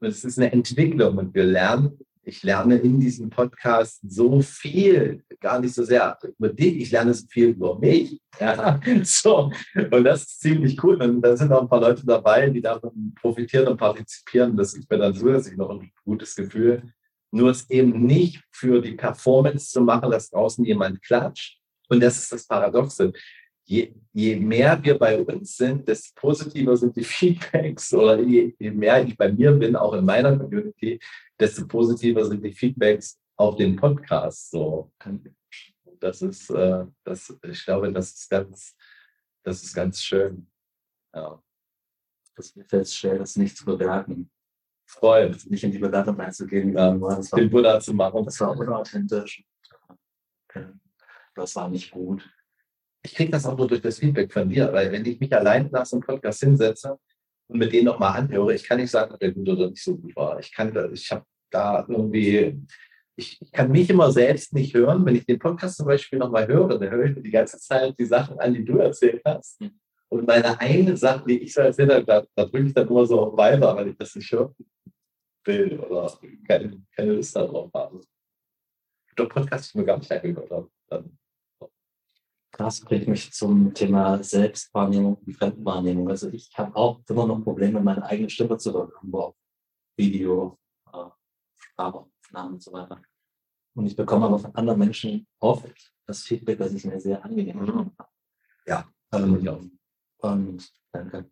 Es ist eine Entwicklung und wir lernen ich lerne in diesem Podcast so viel, gar nicht so sehr über dich, ich lerne so viel über mich. Ja, so. Und das ist ziemlich cool. Und da sind auch ein paar Leute dabei, die davon profitieren und partizipieren. Das ist mir dann zusätzlich noch ein gutes Gefühl. Nur es eben nicht für die Performance zu machen, dass draußen jemand klatscht. Und das ist das Paradoxe. Je, je, mehr wir bei uns sind, desto positiver sind die Feedbacks oder je, je, mehr ich bei mir bin, auch in meiner Community, desto positiver sind die Feedbacks auf den Podcast. So, das ist, äh, das, ich glaube, das ist ganz, das ist ganz schön. Ja.
Das mir feststellen, das nicht zu bewerten.
Freut.
Nicht in die Bewertung einzugehen,
ja, das war, den Buddha zu machen.
Das war unauthentisch. Das war nicht gut.
Ich kriege das auch nur durch das Feedback von dir, weil wenn ich mich allein nach so einem Podcast hinsetze und mit denen nochmal anhöre, ich kann nicht sagen, ob der gut oder nicht so gut war. Ich kann, ich habe da irgendwie, ich, ich, kann mich immer selbst nicht hören. Wenn ich den Podcast zum Beispiel nochmal höre, dann höre ich mir die ganze Zeit die Sachen an, die du erzählt hast. Und meine eigene Sache, die ich so erzählt habe, da, da drücke ich dann nur so auf weiter, weil ich das nicht hören will oder keine, keine Lust darauf habe. Der Podcast, ich mir gar nicht angehört habe. Dann,
das bringt mich zum Thema Selbstwahrnehmung und Fremdwahrnehmung. Also ich habe auch immer noch Probleme, meine eigene Stimme zu hören, auf Video, Sprachaufnahmen und so weiter. Und ich bekomme aber von anderen Menschen oft das Feedback, dass ich mir sehr angenehm
mhm. Ja,
also ähm, ja. Und danke.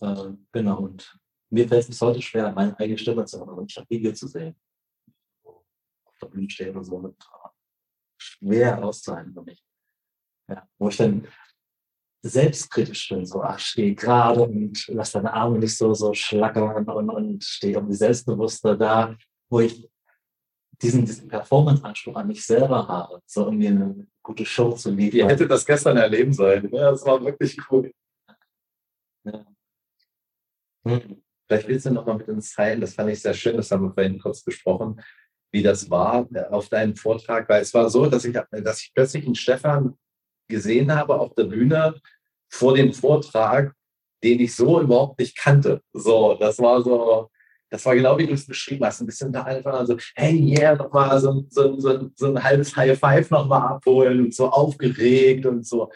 Äh, genau, und mir fällt es bis heute schwer, meine eigene Stimme zu hören und auf Video zu sehen. Auf der Bühne stehen und so mit schwer auszuhalten für mich. Ja, wo ich dann selbstkritisch bin, so, ach, stehe gerade und lass deine Arme nicht so, so schlackern und, und stehe irgendwie selbstbewusster da, wo ich diesen, diesen Performance-Anspruch an mich selber habe, so irgendwie eine gute Show zu liefern.
Ihr hättet das gestern erleben sollen. Ja, das war wirklich cool. Ja. Hm. Vielleicht willst du noch mal mit uns teilen, das fand ich sehr schön, das haben wir vorhin kurz besprochen, wie das war äh, auf deinem Vortrag, weil es war so, dass ich, dass ich plötzlich einen Stefan gesehen habe auf der Bühne vor dem Vortrag, den ich so überhaupt nicht kannte. So, das war so, das war genau wie du es beschrieben hast, ein bisschen da einfach so, hey, yeah, nochmal so, so, so, so ein halbes High Five nochmal abholen und so aufgeregt und so.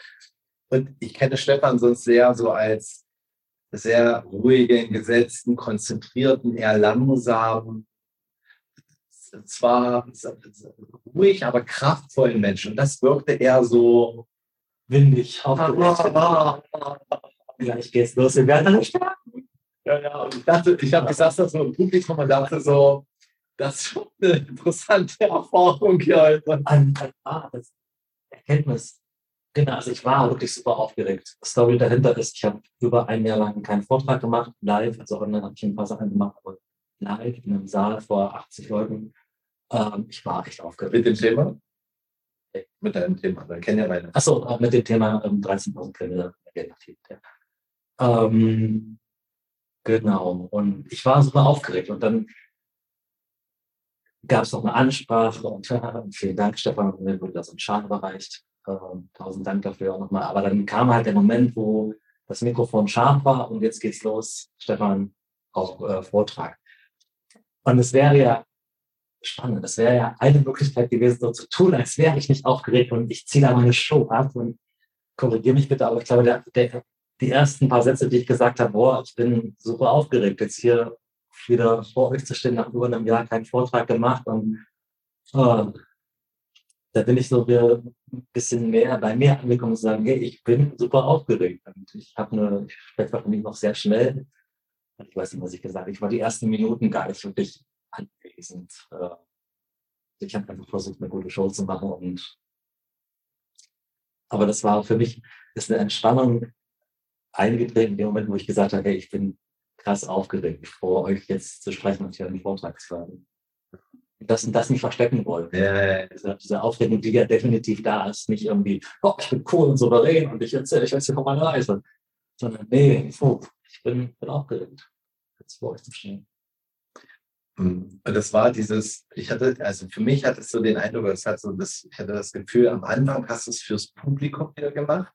Und ich kenne Stefan sonst sehr so als sehr ruhigen, gesetzten, konzentrierten, eher langsamen, zwar ruhig, aber kraftvollen Menschen. Und das wirkte eher so
windig. Gleich geht's los, wir werden alle
starten. Ja, ja, und ich dachte, ich habe gesagt, das so im Publikum und dachte so, das ist schon eine interessante Erfahrung hier heute.
An, an, ah, das Erkenntnis. Genau, also ich war wirklich super aufgeregt. Story dahinter ist, ich habe über ein Jahr lang keinen Vortrag gemacht, live, also online habe ich ein paar Sachen gemacht, aber live in einem Saal vor 80 Leuten. Ähm, ich war echt aufgeregt.
Mit dem Thema? Mit deinem Thema, dann kennen ja meine.
Achso, äh, mit dem Thema ähm, 13.000 Kilometer aktiv. Ja. Ähm, genau, und ich war super aufgeregt und dann gab es noch eine Ansprache und ja, vielen Dank, Stefan, mir wurde das ein Schaden überreicht. Ähm, tausend Dank dafür auch nochmal. Aber dann kam halt der Moment, wo das Mikrofon scharf war und jetzt geht's los, Stefan, auf äh, Vortrag. Und es wäre ja spannend. Es wäre ja eine Möglichkeit gewesen, so zu tun, als wäre ich nicht aufgeregt und ich ziehe da meine Show ab und korrigiere mich bitte, aber ich glaube, der, der, die ersten paar Sätze, die ich gesagt habe, boah, ich bin super aufgeregt, jetzt hier wieder vor euch zu stehen, nach über einem Jahr keinen Vortrag gemacht und oh, da bin ich so ein bisschen mehr bei mir angekommen und sagen, hey, ich bin super aufgeregt und ich habe eine, ich spreche wahrscheinlich noch sehr schnell. Ich weiß nicht, was ich gesagt habe. Ich war die ersten Minuten gar nicht wirklich anwesend. Äh, ich habe einfach versucht, eine gute Show zu machen und aber das war für mich ist eine Entspannung eingetreten in dem Moment, wo ich gesagt habe, hey, ich bin krass aufgeregt, vor euch jetzt zu sprechen und hier einen Vortrag zu halten. Das, das nicht verstecken wollen.
Ja,
diese, diese Aufregung, die ja definitiv da ist, nicht irgendwie, oh, ich bin cool und souverän und ich erzähle ich weiß hier von meiner Reise. Sondern, nee, puh, ich bin, bin aufgeregt, jetzt vor euch zu stehen.
Und das war dieses, ich hatte, also für mich hat es so den Eindruck, es hat so das, ich hatte das Gefühl, am Anfang hast du es fürs Publikum wieder gemacht.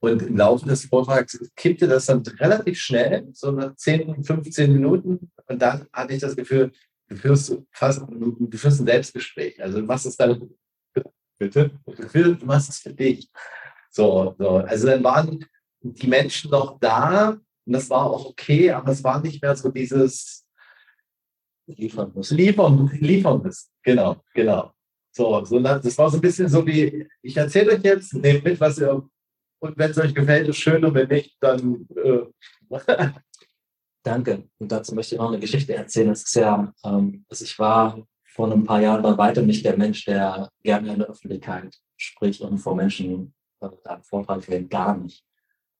Und im Laufe des Vortrags kippte das dann relativ schnell, so nach 10, 15 Minuten. Und dann hatte ich das Gefühl, du führst fast, du führst ein Selbstgespräch. Also du machst es dann, bitte, du machst es für dich. So, so. Also dann waren die Menschen noch da und das war auch okay, aber es war nicht mehr so dieses, liefern muss. Liefern, liefern muss. Genau, genau. So, so, das war so ein bisschen so wie, ich erzähle euch jetzt, nehmt mit, was ihr, und wenn es euch gefällt, ist schön, und wenn nicht, dann. Äh.
Danke. Und dazu möchte ich auch eine Geschichte erzählen. Es ist ja, ähm, also ich war vor ein paar Jahren bei weitem nicht der Mensch, der gerne in der Öffentlichkeit spricht und vor Menschen äh, einen Vortrag hält, gar nicht.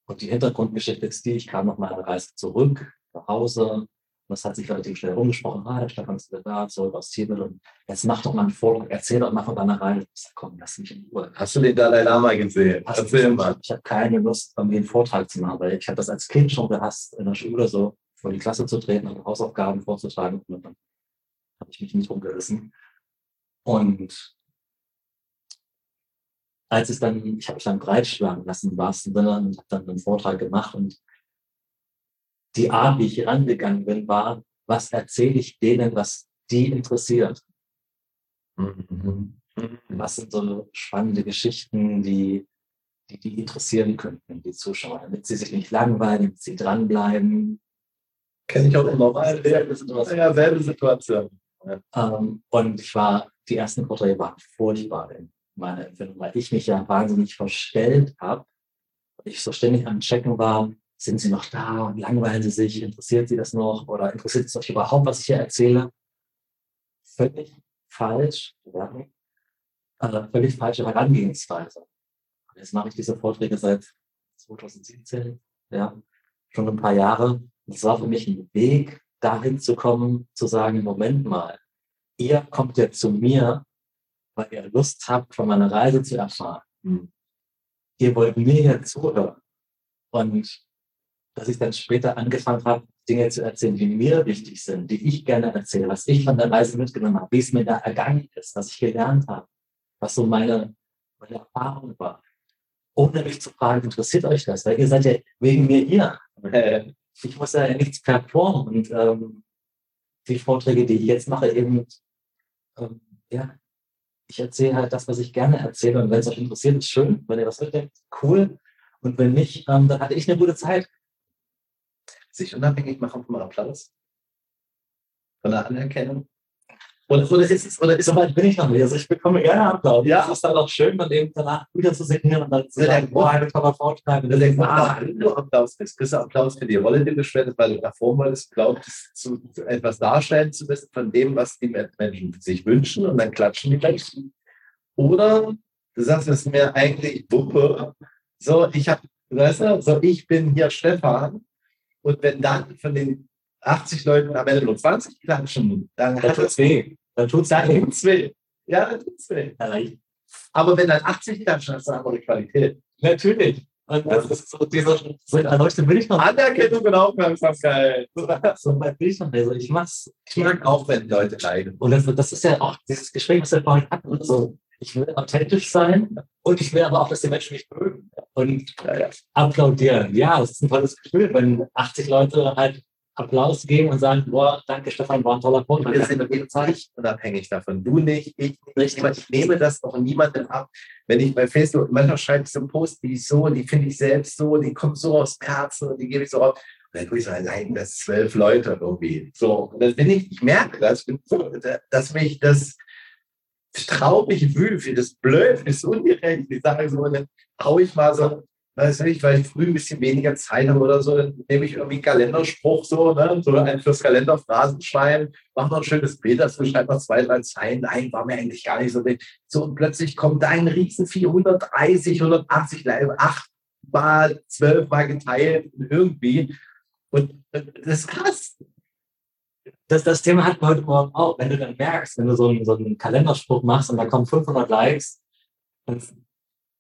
Und die Hintergrundgeschichte ist die, ich kam noch mal eine Reise zurück nach Hause, das hat sich relativ schnell umgesprochen. Ah, der Stefan ist wieder da, zurück aus Tibet. Und jetzt mach doch mal einen Vortrag, erzähl doch mal von deiner Reise. Ich sag, komm, lass mich in Ruhe.
Hast du den Dalai Lama gesehen?
Hast erzähl mal. Ich, ich habe keine Lust, irgendwie einen Vortrag zu machen, weil ich habe das als Kind schon gehasst, in der Schule so vor die Klasse zu treten und Hausaufgaben vorzutragen. Und dann habe ich mich nicht rumgerissen. Und als es dann, ich habe mich dann breitschlagen lassen, war es dann, und habe dann einen Vortrag gemacht und die Art, wie ich rangegangen bin, war, was erzähle ich denen, was die interessiert? Mhm. Was sind so spannende Geschichten, die, die, die interessieren könnten, die Zuschauer, damit sie sich nicht langweilen, damit sie dranbleiben.
Kenne ich auch immer. Selbe Situation. Ja, selbe Situation.
Ähm, und ich war, die ersten Vorträge waren furchtbar in meiner Empfindung, weil ich mich ja wahnsinnig verstellt habe. Ich so ständig am Checken war, sind Sie noch da und langweilen Sie sich? Interessiert Sie das noch? Oder interessiert es euch überhaupt, was ich hier erzähle? Völlig falsch. Ja. äh, völlig falsche Herangehensweise. Jetzt mache ich diese Vorträge seit 2017, ja, schon ein paar Jahre. Es war für mich ein Weg, dahin zu kommen, zu sagen, Moment mal, ihr kommt ja zu mir, weil ihr Lust habt, von meiner Reise zu erfahren. Mhm. Ihr wollt mir ja zuhören. Und dass ich dann später angefangen habe, Dinge zu erzählen, die mir wichtig sind, die ich gerne erzähle, was ich von der Reise mitgenommen habe, wie es mir da ergangen ist, was ich gelernt habe, was so meine, meine Erfahrung war. Ohne mich zu fragen, interessiert euch das? Weil ihr seid ja wegen mir hier. Äh, ich muss ja nichts performen. Und ähm, die Vorträge, die ich jetzt mache, eben, ähm, ja, ich erzähle halt das, was ich gerne erzähle. Und wenn es euch interessiert, ist schön. Wenn ihr was mitdenkt, cool. Und wenn nicht, ähm, dann hatte ich eine gute Zeit
sich unabhängig machen vom Applaus? Von der Anerkennung? Oder, oder ist es, oder ist
Soweit bin ich noch nicht. Also ich bekomme gerne Applaus.
Ja.
Es ist dann auch schön, dann eben danach wieder zu singen und dann zu sagen, boah, eine tolle
ah, wenn du Applaus kriegst, kriegst du Applaus für die Rolle, die du spielst, weil du davor wolltest, glaubst, zu, zu etwas darstellen zu müssen von dem, was die Menschen sich wünschen und dann klatschen die Menschen. Oder du sagst, es ist mir eigentlich Wuppe. So, ich habe, weißt du, so ich bin hier Stefan und wenn dann von den 80 Leuten am Ende nur 20 klatschen, dann,
dann tut es weh.
Dann tut es weh. Ja, dann tut es weh. Aber wenn dann 80 klatschen, hast du eine andere Qualität.
Natürlich. Und das ist so dieser, so erleuchtet will ich noch.
Anerkennung und Aufmerksamkeit.
So weit will ich noch nicht. Also ich mach's.
Ich mag auch, wenn Leute leiden.
Und das, das ist ja auch dieses Gespräch, was wir vorhin hatten. Und so, ich will authentisch sein und ich will aber auch, dass die Menschen mich mögen und äh, applaudieren. Ja, es ist ein tolles Gefühl, wenn 80 Leute halt Applaus geben und sagen, boah, danke Stefan, war ein toller Vortrag.
Wir sind nicht unabhängig davon. Du nicht, ich nicht. Ich nehme das auch niemandem ab. Wenn ich bei Facebook, manchmal schreibe ich so einen Post, die ich so, die finde ich selbst so, die kommt so aus dem Herzen und die gebe ich so auf. Und dann tue ich so, nein, das zwölf Leute irgendwie. So, und das bin ich, ich merke das, dass mich das traurig wühl, für das blöd, ist ungerecht. Ich sage so, dann hau ich mal so, weiß nicht, weil ich früh ein bisschen weniger Zeit habe oder so, dann nehme ich irgendwie einen Kalenderspruch so, ne, so ein fürs Kalenderphrasenschwein, mache noch ein schönes Bild dazu, schreibe noch zwei, drei Zeilen, nein, war mir eigentlich gar nicht so wichtig. So, und plötzlich kommt da ein riesen 430, 180 Live, acht mal, zwölf mal geteilt irgendwie. Und das ist krass
das, das Thema hatten wir heute Morgen auch. Wenn du dann merkst, wenn du so einen, so einen Kalenderspruch machst und da kommen 500 Likes, dann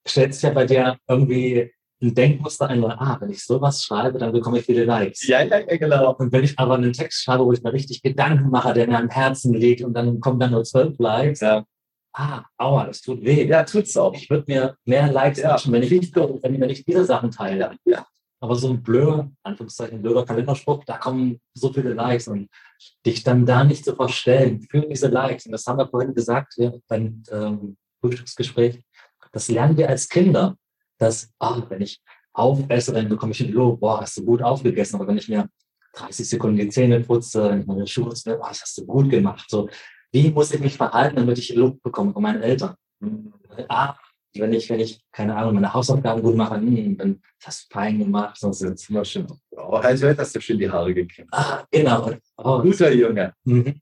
stellt sich ja bei dir irgendwie ein Denkmuster ein, ah, wenn ich sowas schreibe, dann bekomme ich viele Likes.
Ja, ja, ja, genau.
Und wenn ich aber einen Text schreibe, wo ich mir richtig Gedanken mache, der mir am Herzen liegt und dann kommen dann nur zwölf Likes, ja. ah, aua, das tut weh.
Ja, tut's auch.
Ich würde mir mehr Likes ja. wünschen, wenn ich, wenn, wenn ich diese Sachen teile. Ja. Aber so ein blöder, Anführungszeichen, blöder Kalenderspruch, da kommen so viele Likes und dich dann da nicht zu verstellen für diese Likes. Und das haben wir vorhin gesagt ja, beim ähm, Frühstücksgespräch. Das lernen wir als Kinder, dass, ah, wenn ich aufesse, dann bekomme ich ein Lob, boah, hast du gut aufgegessen. Aber wenn ich mir 30 Sekunden die Zähne putze, meine Schuhe, boah, das hast du gut gemacht. So, wie muss ich mich verhalten, damit ich Lob bekomme von meinen Eltern? Ah, wenn ich, wenn ich, keine Ahnung, meine Hausaufgaben gut mache, hm, dann hast du fein gemacht, sonst ist es immer schön.
Oh, also hast du schön die Haare gekämpft.
Ah, genau.
Oh, Guter Junge. Mhm.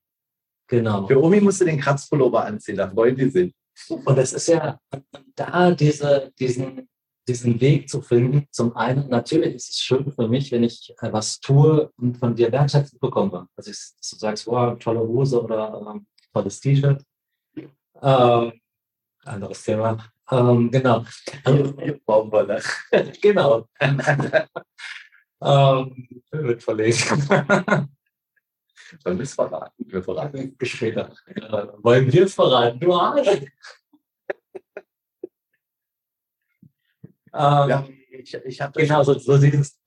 Genau.
Für Omi musst du den Kratzpullover anziehen, da freuen die sich.
Und es ist ja da diese, diesen, diesen Weg zu finden. Zum einen, natürlich ist es schön für mich, wenn ich was tue und von dir Wertschätzung bekomme. Also ich, du sagst, wow, tolle Hose oder ähm, tolles T-Shirt. Ähm, anderes Thema. Ähm, genau.
Baumwolle.
genau. ähm, wird verlegt.
Sollen wir es verraten? Wir verraten
später. Äh, wollen wir es verraten? Du Arsch! ähm, ja, ich, ich habe genau so, so dieses,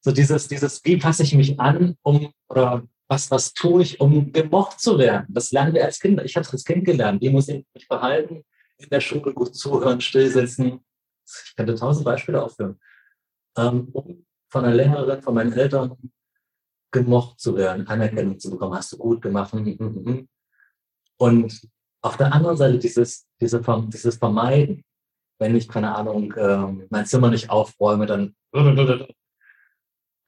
so dieses, dieses, wie passe ich mich an, um oder was, was tue ich, um gemocht zu werden? Das lernen wir als Kinder. Ich habe es als Kind gelernt. Wie muss ich mich verhalten? In der Schule gut zuhören, stillsitzen. Ich könnte tausend Beispiele aufführen. Ähm, um von einer Lehrerin, von meinen Eltern gemocht zu werden, Anerkennung zu bekommen, hast du gut gemacht. Hm, hm, hm, Und auf der anderen Seite dieses, diese, dieses Vermeiden, wenn ich, keine Ahnung, ähm, mein Zimmer nicht aufräume, dann, ähm,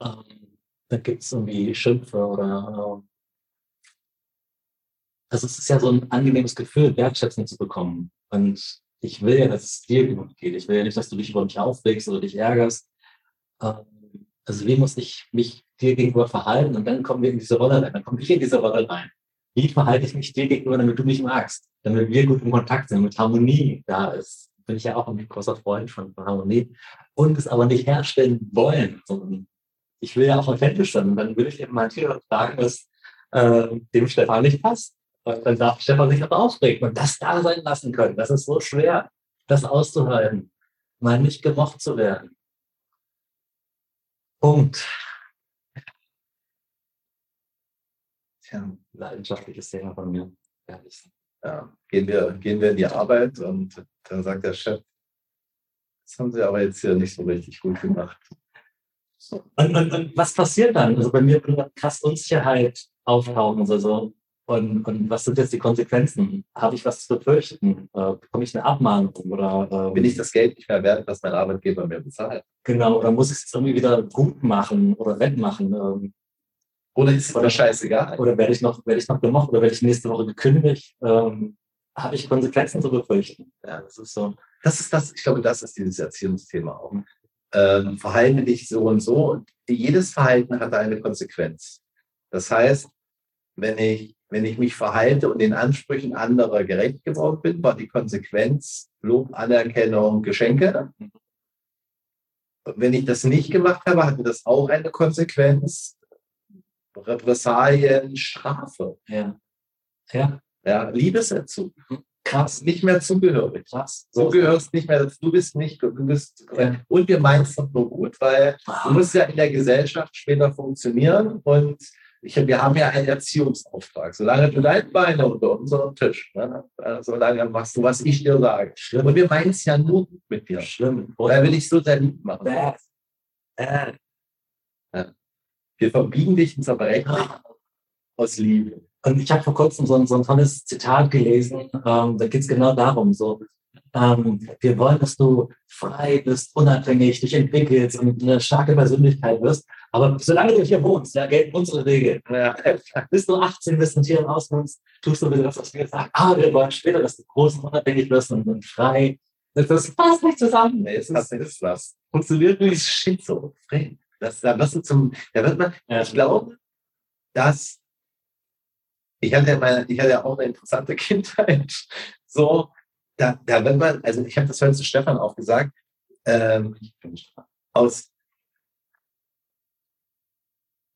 dann gibt es irgendwie Schimpfe oder also es ist ja so ein angenehmes Gefühl, Wertschätzung zu bekommen. Und ich will ja, dass es dir gut geht. Ich will ja nicht, dass du dich über mich aufregst oder dich ärgerst. Ähm, also wie muss ich mich dir gegenüber verhalten? Und dann kommen wir in diese Rolle rein. Dann komme ich in diese Rolle rein. Wie verhalte ich mich dir gegenüber, damit du mich magst? Damit wir gut in Kontakt sind, mit Harmonie da ist. Bin ich ja auch ein großer Freund von Harmonie. Und es aber nicht herstellen wollen, ich will ja auch authentisch sein. Und dann will ich eben manche sagen, was äh, dem Stefan nicht passt. Und dann darf Stefan sich aber aufregen und das da sein lassen können. Das ist so schwer, das auszuhalten, mal nicht gemocht zu werden. Punkt. Tja, leidenschaftliches Thema von mir.
Ja, gehen wir, gehen wir in die Arbeit und dann sagt der Chef, das haben Sie aber jetzt hier nicht so richtig gut gemacht.
Und, und, und was passiert dann? Also bei mir wird krass Unsicherheit auftauchen. Also, und, und was sind jetzt die Konsequenzen? Habe ich was zu befürchten? Äh, bekomme ich eine Abmahnung? Oder,
ähm, Bin ich das Geld nicht mehr wert, was mein Arbeitgeber mir bezahlt?
Genau, oder muss ich es irgendwie wieder gut machen oder wettmachen? Ähm,
oder ist es oder, scheißegal?
Oder werde ich, noch, werde ich noch gemocht oder werde ich nächste Woche gekündigt? Ähm, habe ich Konsequenzen zu befürchten?
Ja, das ist so. Das ist das, ich glaube, das ist dieses Erziehungsthema auch. Ähm, verhalte dich so und so. Jedes Verhalten hat eine Konsequenz. Das heißt, wenn ich, wenn ich mich verhalte und den Ansprüchen anderer gerecht geworden bin, war die Konsequenz Lob, Anerkennung, Geschenke. Wenn ich das nicht gemacht habe, hatte das auch eine Konsequenz. Repressalien, Strafe.
Ja. Ja.
Ja, Liebesentzug. Mhm. Krass, nicht mehr zugehörig. Krass. Du gehörst nicht mehr, du bist nicht, du bist, ja. und wir meinen es doch nur gut, weil wow. du musst ja in der Gesellschaft später funktionieren und ich, wir haben ja einen Erziehungsauftrag. Solange du deine Beine unter unserem Tisch, ne, solange machst du, was ich dir sage. Schlimm. Und wir meinen es ja nur gut mit dir.
Schlimm.
Da will ich so sehr lieb machen. Äh. Äh. Ja. Wir verbiegen dich ins Verbrechen aus Liebe.
Und ich habe vor kurzem so ein, so ein tolles Zitat gelesen, ähm, da geht es genau darum, so, ähm, wir wollen, dass du frei bist, unabhängig, dich entwickelst und eine starke Persönlichkeit wirst. Aber solange du hier wohnst, ja, gelten unsere Regeln. Ja. Bis du 18 bist und hier auswohnst, tust du wieder das, was wir sagen. Ah, wir wollen später, dass du groß und unabhängig wirst und, und frei. Das passt nicht zusammen.
Nee, es passt nicht das. Funktioniert wie schizophren. Das, da du zum, da wird man, ja. ich glaube, dass ich hatte ja meine, ich hatte ja auch eine interessante Kindheit. So, da, da wird man, also ich habe das vorhin zu Stefan auch gesagt, ähm, aus,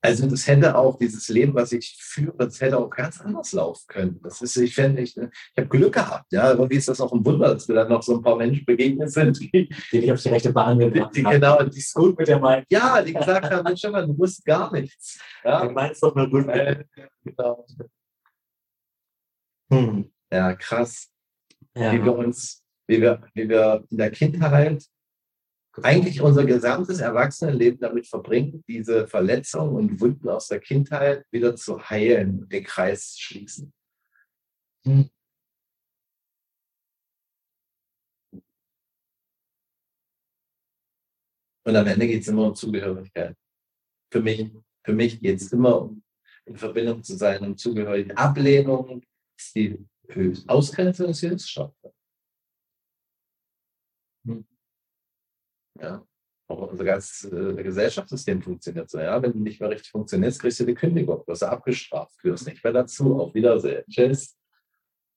also das hätte auch dieses Leben, was ich führe, das hätte auch ganz anders laufen können. Das ist, ich finde, ich, ich habe Glück gehabt, ja. Irgendwie ist das auch ein Wunder, dass wir dann noch so ein paar Menschen begegnet sind,
die, die nicht auf die rechte Bahn gebracht
die, Genau, die es gut mit der meinen. Ja, die gesagt haben, Mensch, du musst gar nichts. Ja?
Du meinst doch nur gut. Äh, genau.
Hm. Ja, krass. Ja. Wie wir uns, wie wir, wie wir in der Kindheit eigentlich unser gesamtes Erwachsenenleben damit verbringen, diese Verletzungen und Wunden aus der Kindheit wieder zu heilen und den Kreis schließen. Hm. Und am Ende geht es immer um Zugehörigkeit. Für mich, für mich geht es immer um in Verbindung zu sein, um Zugehörigkeit. Ablehnung ist die höchste Ausgrenzung ist. Hm. Ja. Auch unser ganzes äh, Gesellschaftssystem funktioniert so. Ja? Wenn du nicht mehr richtig funktionierst, kriegst du die Kündigung, wirst du abgestraft, gehörst nicht mehr dazu. Auf Wiedersehen. Tschüss.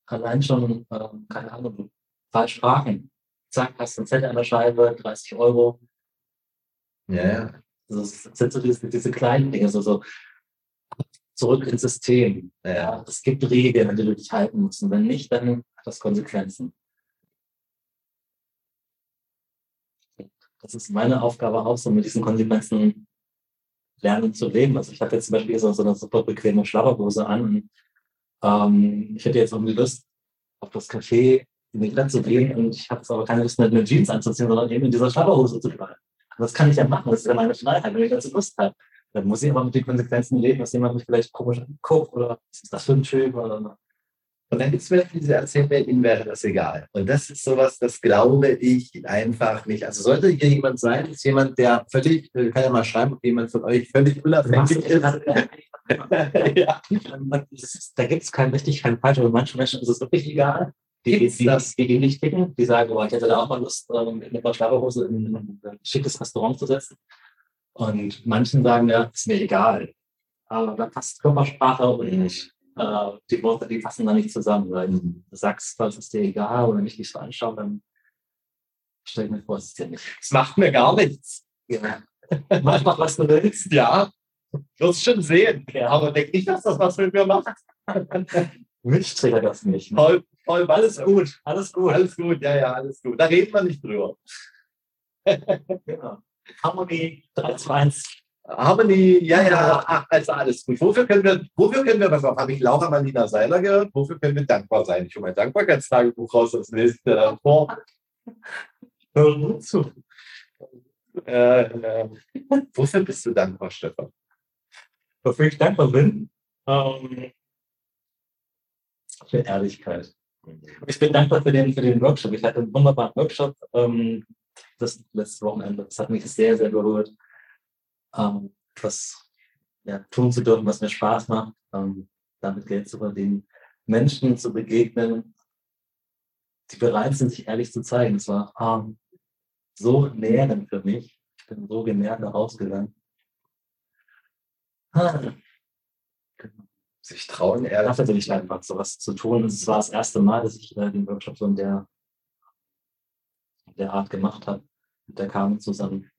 Allein schon, äh, keine Ahnung, falsch fragen. Zack, hast du ein Zettel an der Scheibe, 30 Euro.
Ja, ja.
Das sind so diese, diese kleinen Dinge, so, so zurück ins System. Ja, es gibt Regeln, an die du dich halten musst. Und wenn nicht, dann hat das Konsequenzen. Das ist meine Aufgabe auch, so mit diesen Konsequenzen lernen zu leben. Also ich habe jetzt zum Beispiel so, so eine super bequeme Schlabberhose an und ähm, ich hätte jetzt irgendwie Lust, auf das Café in die Stadt zu gehen und ich habe jetzt aber keine Lust mehr, eine Jeans anzuziehen, sondern eben in dieser Schlabberhose zu bleiben. Das kann ich ja machen, das ist ja meine Freiheit, wenn ich dazu Lust habe. Dann muss ich aber mit den Konsequenzen leben, dass jemand mich vielleicht komisch anguckt oder was ist das für ein Typ oder
und dann gibt es welche, die erzählen, ihnen wäre das egal. Und das ist sowas, das glaube ich einfach nicht. Also sollte hier jemand sein, ist jemand, der völlig, kann ja mal schreiben, ob jemand von euch völlig unabhängig ist.
ja. Da gibt es kein richtig, kein falsch, aber manchen Menschen ist es wirklich egal. Die, die, die, die, die nicht ticken, die sagen, oh, ich hätte da auch mal Lust, ähm, mit einer Schlafhose in ein schickes Restaurant zu setzen. Und manchen sagen, ja, ist mir egal. Aber da passt Körpersprache und nicht. Äh, die Worte, die passen da nicht zusammen. Weil du sagst, was ist dir egal oder nicht dich so anschauen, dann stell ich mir vor, es ist dir nicht.
Es macht mir gar nichts.
Ja. Mach mal, was du willst.
Ja, wirst schon sehen. Ja. Aber denk nicht, dass das was mit mir macht.
Mich triggert das nicht.
Voll, voll, alles gut. Alles gut. Alles gut, ja, ja, alles gut. Da reden wir nicht drüber.
genau. Harmonie 3 2 1.
Harmony, ja, ja, ach, also alles gut. Wofür können wir, wofür können wir, was auf, habe ich Laura Marlina Seiler gehört, wofür können wir dankbar sein? Ich hole mein Dankbarkeitstagebuch raus, das nächste äh, vor. Hör zu. Äh, äh, wofür bist du dankbar, Stefan?
Wofür ich dankbar bin? Ähm, für Ehrlichkeit. Ich bin dankbar für den, für den Workshop. Ich hatte einen wunderbaren Workshop ähm, das letzte Wochenende. Das hat mich sehr, sehr berührt ähm, was ja, tun zu dürfen, was mir Spaß macht, ähm, damit Geld zu verdienen, Menschen zu begegnen, die bereit sind, sich ehrlich zu zeigen. Es war ähm, so nährend für mich. Ich bin so genährt herausgegangen.
Ah. Sich trauen,
ehrlich. Dafür bin ich einfach, sowas zu tun. Es war das erste Mal, dass ich äh, den Workshop so in der, in der Art gemacht habe. Mit der Carmen zusammen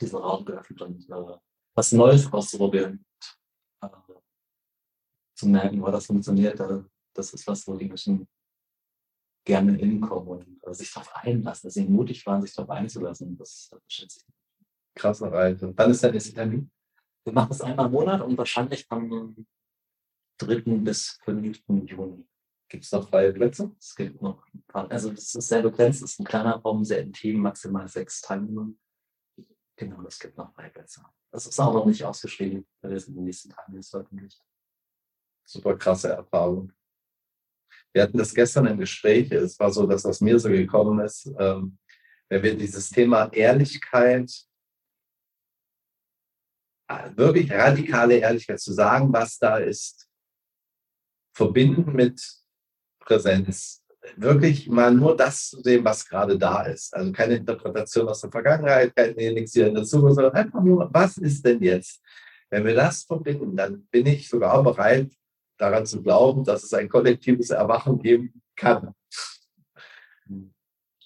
diesen Raum geöffnet und äh, was Neues auszuprobieren. Äh, zu merken, wo das funktioniert. Äh, das ist was, wo die Menschen gerne hinkommen und äh, sich darauf einlassen, dass sie mutig waren, sich darauf einzulassen. Das äh, schätze ich.
Krasser Reise. Wann ist der nächste Termin?
Wir machen es einmal im Monat und wahrscheinlich am 3. bis 5. Juni.
Gibt es noch freie Plätze?
Es gibt noch ein paar. Also es ist sehr begrenzt, es ist ein kleiner Raum, sehr intim, maximal sechs Teilnehmer. Genau, es gibt noch Freiplätze. Das ist auch noch nicht ausgeschrieben, weil wir es in den nächsten Tagen jetzt veröffentlicht.
Super krasse Erfahrung. Wir hatten das gestern im Gespräch. Es war so, dass aus mir so gekommen ist, ähm, wenn wir dieses Thema Ehrlichkeit, äh, wirklich radikale Ehrlichkeit zu sagen, was da ist, verbinden mit Präsenz, wirklich mal nur das zu sehen, was gerade da ist. Also keine Interpretation aus der Vergangenheit, kein nichts hier in der Zukunft, sondern einfach nur, was ist denn jetzt? Wenn wir das verbinden, dann bin ich sogar bereit, daran zu glauben, dass es ein kollektives Erwachen geben kann.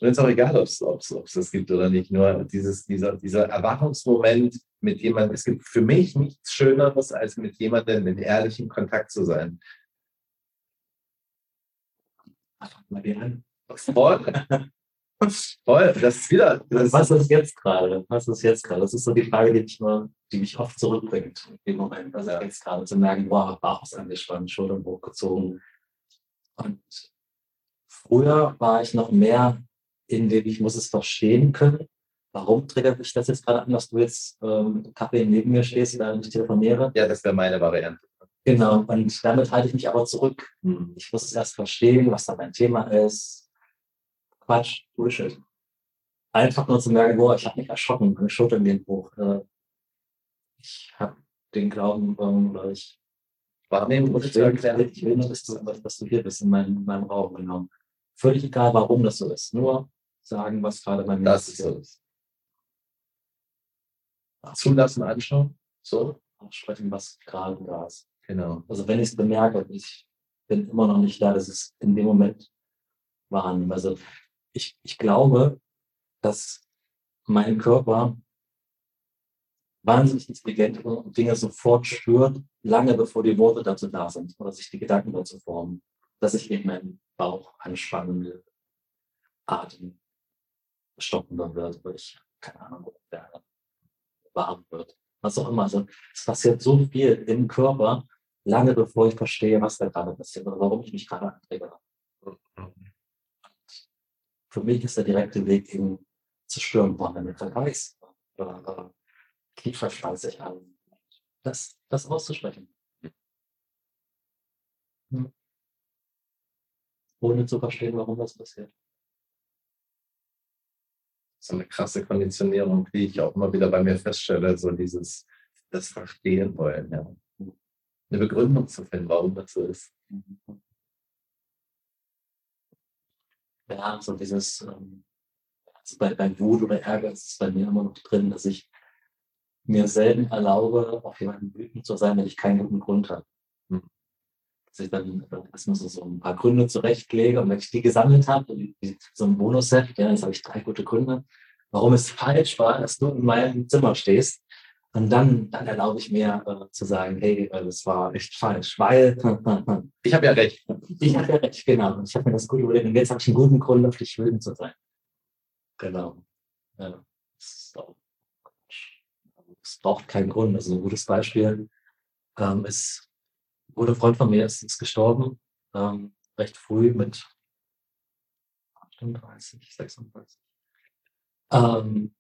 Und es ist auch egal, ob es das gibt oder nicht. Nur dieses, dieser, dieser Erwachungsmoment mit jemandem, es gibt für mich nichts Schöneres, als mit jemandem in ehrlichem Kontakt zu sein.
Mal die an.
Voll. Voll. Das ist wieder.
Das was ist jetzt gerade? Was ist jetzt gerade? Das ist so die Frage, die mich, nur, die mich oft zurückbringt in dem Moment. Also ja. jetzt gerade zu merken, boah, Bauch ist angespannt, Schultern hochgezogen. Und früher war ich noch mehr in dem, ich muss es verstehen können. Warum triggert mich das jetzt gerade an, dass du jetzt ähm, Kaffee neben mir stehst, während ich telefoniere?
Ja, das wäre meine Variante.
Genau, und damit halte ich mich aber zurück. Hm, ich muss es erst verstehen, was da mein Thema ist. Quatsch, Bullshit. Einfach nur zu merken, boah, ich habe mich erschrocken, meine Schultern gehen hoch. Äh, ich habe den Glauben, oder ich wahrnehmen muss, ich will, ich will nur, dass du, dass du hier bist in meinem, in meinem Raum. Genau. Völlig egal, warum das so ist. Nur sagen, was gerade bei mir
das ist. So ist. Zulassen, anschauen. So.
Sprechen, was gerade da ist.
Genau.
Also wenn ich es bemerke, ich bin immer noch nicht da, dass es in dem Moment wahrnehme. Also ich, ich glaube, dass mein Körper wahnsinnig intelligente Dinge sofort spürt, lange bevor die Worte dazu da sind oder sich die Gedanken dazu formen, dass ich eben meinen Bauch anspannen will, Atem stockender wird, weil ich, keine Ahnung, warm wird. Was auch immer. Also es passiert so viel im Körper, lange bevor ich verstehe, was da gerade passiert oder warum ich mich gerade anträge. Für mich ist der direkte Weg eben zu spüren, boah, wenn ich weiß, oder Kiefer spannt sich an, das, das auszusprechen. Hm. Ohne zu verstehen, warum das passiert.
So eine krasse Konditionierung, die ich auch immer wieder bei mir feststelle, so dieses, das Verstehen wollen, ja eine Begründung zu finden, warum das so ist.
Ja, so dieses, ähm, also bei, bei Wut oder Ärger ist es bei mir immer noch drin, dass ich mir selten erlaube, auf jemanden wütend zu sein, wenn ich keinen guten Grund habe. Hm. Dass ich dann erstmal so, so ein paar Gründe zurechtlege und wenn ich die gesammelt habe, so ein Bonusheft, ja, jetzt habe ich drei gute Gründe, warum es falsch war, dass du in meinem Zimmer stehst. Und dann, dann erlaube ich mir äh, zu sagen, hey, äh, das war echt falsch, weil
ich habe ja recht.
Ich habe ja recht, genau. Ich habe mir das gut überlegt und jetzt habe ich einen guten Grund, auf dich wütend zu sein. Genau. Ja, es braucht keinen Grund. Also ein gutes Beispiel ähm, ist, ein guter Freund von mir ist, ist gestorben, ähm, recht früh mit 38, 36. Ähm,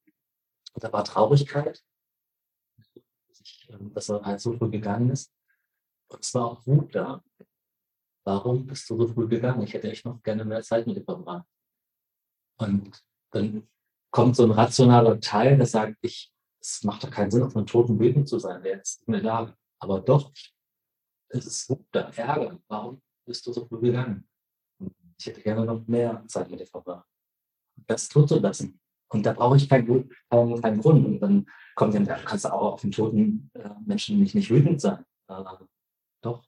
da war Traurigkeit, dass er halt so früh gegangen ist. Und es war auch Wut da. Warum bist du so früh gegangen? Ich hätte echt noch gerne mehr Zeit mit dir verbracht. Und dann kommt so ein rationaler Teil, der sagt, ich, es macht doch keinen Sinn, auf einem toten Wesen zu sein, der ist nicht mehr da. Aber doch, es ist Wut da, Ärger. Warum bist du so früh gegangen? Ich hätte gerne noch mehr Zeit mit dir verbracht. Das tut so lassen. Und da brauche ich keinen, keinen, keinen Grund. Und dann kommt da kannst du auch auf den toten äh, Menschen nicht, nicht wütend sein. Äh, doch.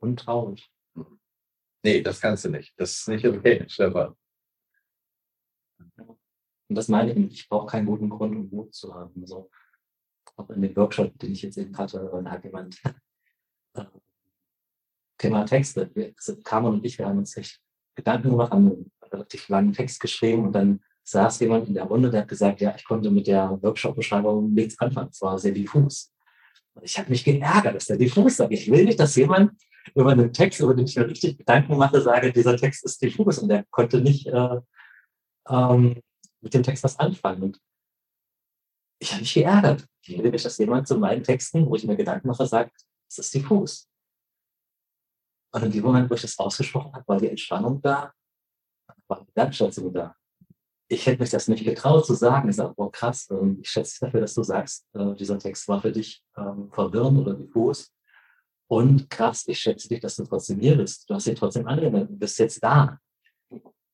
Und traurig.
Nee, das kannst du nicht. Das ist nicht okay, Stefan.
Und das meine ich, ich brauche keinen guten Grund, um Mut zu haben. Also, auch in dem Workshop, den ich jetzt eben hatte, da hat jemand äh, Thema Texte. Wir, Carmen und ich, wir haben uns echt Gedanken gemacht, haben relativ langen Text geschrieben und dann saß jemand in der Runde, der hat gesagt, ja, ich konnte mit der Workshop-Beschreibung nichts anfangen. Es war sehr diffus. Und ich habe mich geärgert, dass der diffus sagt. Ich will nicht, dass jemand über einen Text, über den ich mir richtig Gedanken mache, sage, dieser Text ist diffus und der konnte nicht äh, ähm, mit dem Text was anfangen. Und ich habe mich geärgert. Ich will nicht, dass jemand zu meinen Texten, wo ich mir Gedanken mache, sagt, es ist diffus. Und in dem Moment, wo ich das ausgesprochen habe, war die Entspannung da, war die Wertschätzung da. Ich hätte mich das nicht getraut zu sagen. Ich sage, boah, krass, ähm, ich schätze dich dafür, dass du sagst, äh, dieser Text war für dich ähm, verwirrend oder diffus. Und krass, ich schätze dich, dass du trotzdem hier bist. Du hast ihn trotzdem angewendet, du bist jetzt da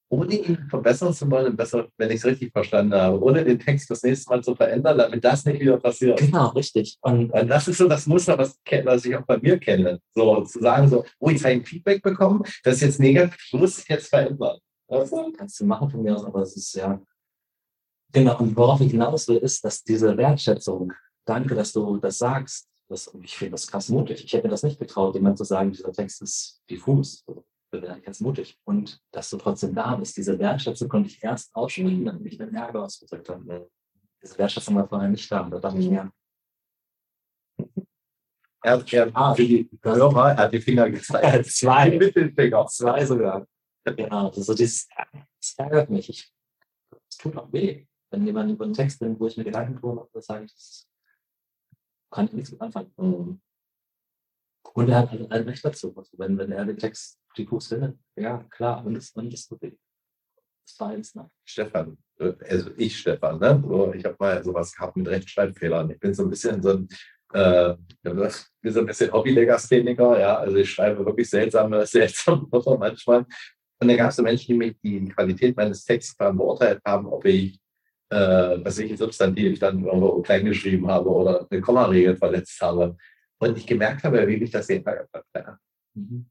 ohne ihn verbessern zu wollen, besser, wenn ich es richtig verstanden habe, ohne den Text das nächste Mal zu verändern, damit das nicht wieder passiert.
Genau, richtig.
Und, und das ist so das Muster, was, was, ich auch bei mir kenne. So zu sagen, so, oh, jetzt habe ich ein Feedback bekommen, das ist jetzt negativ, ich muss es jetzt verändern.
Also, kannst du machen von mir aus, aber es ist ja. Genau, und worauf ich hinaus will, ist, dass diese Wertschätzung, danke, dass du das sagst, das, ich finde das krass mutig. Ich hätte mir das nicht getraut, jemand zu sagen, dieser Text ist diffus wäre ganz mutig. Und dass du trotzdem da bist, diese Wertschätzung konnte ich erst aussprechen, wenn ich den Ärger ausgedrückt habe. Diese Wertschätzung war vorher nicht da. Und da dachte ich mir,
er, er, ah, die Hörer, er hat die Finger gezeigt.
Zwei. Die Mittelfinger. Zwei sogar. Genau. Also das, das ärgert mich. Es tut auch weh, wenn jemand über einen Text bin, wo ich mir Gedanken tue, das sage ich, das kann ich nichts mit anfangen. Und er hat ein, ein Recht dazu. Also wenn, wenn er den Text diffus findet, ja klar, und es und ist okay. Das war eins, ne?
Stefan, äh, also ich Stefan, ne? So, ich habe mal sowas gehabt mit Rechtschreibfehlern. Ich bin so ein bisschen so ein äh, bin so ein bisschen Hobby-Legastheniker, ja, also ich schreibe wirklich seltsame, seltsame Wörter manchmal. Und dann gab es so Menschen, die mich die Qualität meines Texts beurteilt haben, ob ich, äh, was ich, ein Substantiv dann irgendwo klein geschrieben habe oder eine Kommaregel verletzt habe. Und ich gemerkt habe, wie mich das jeden Tag hat.
Mhm.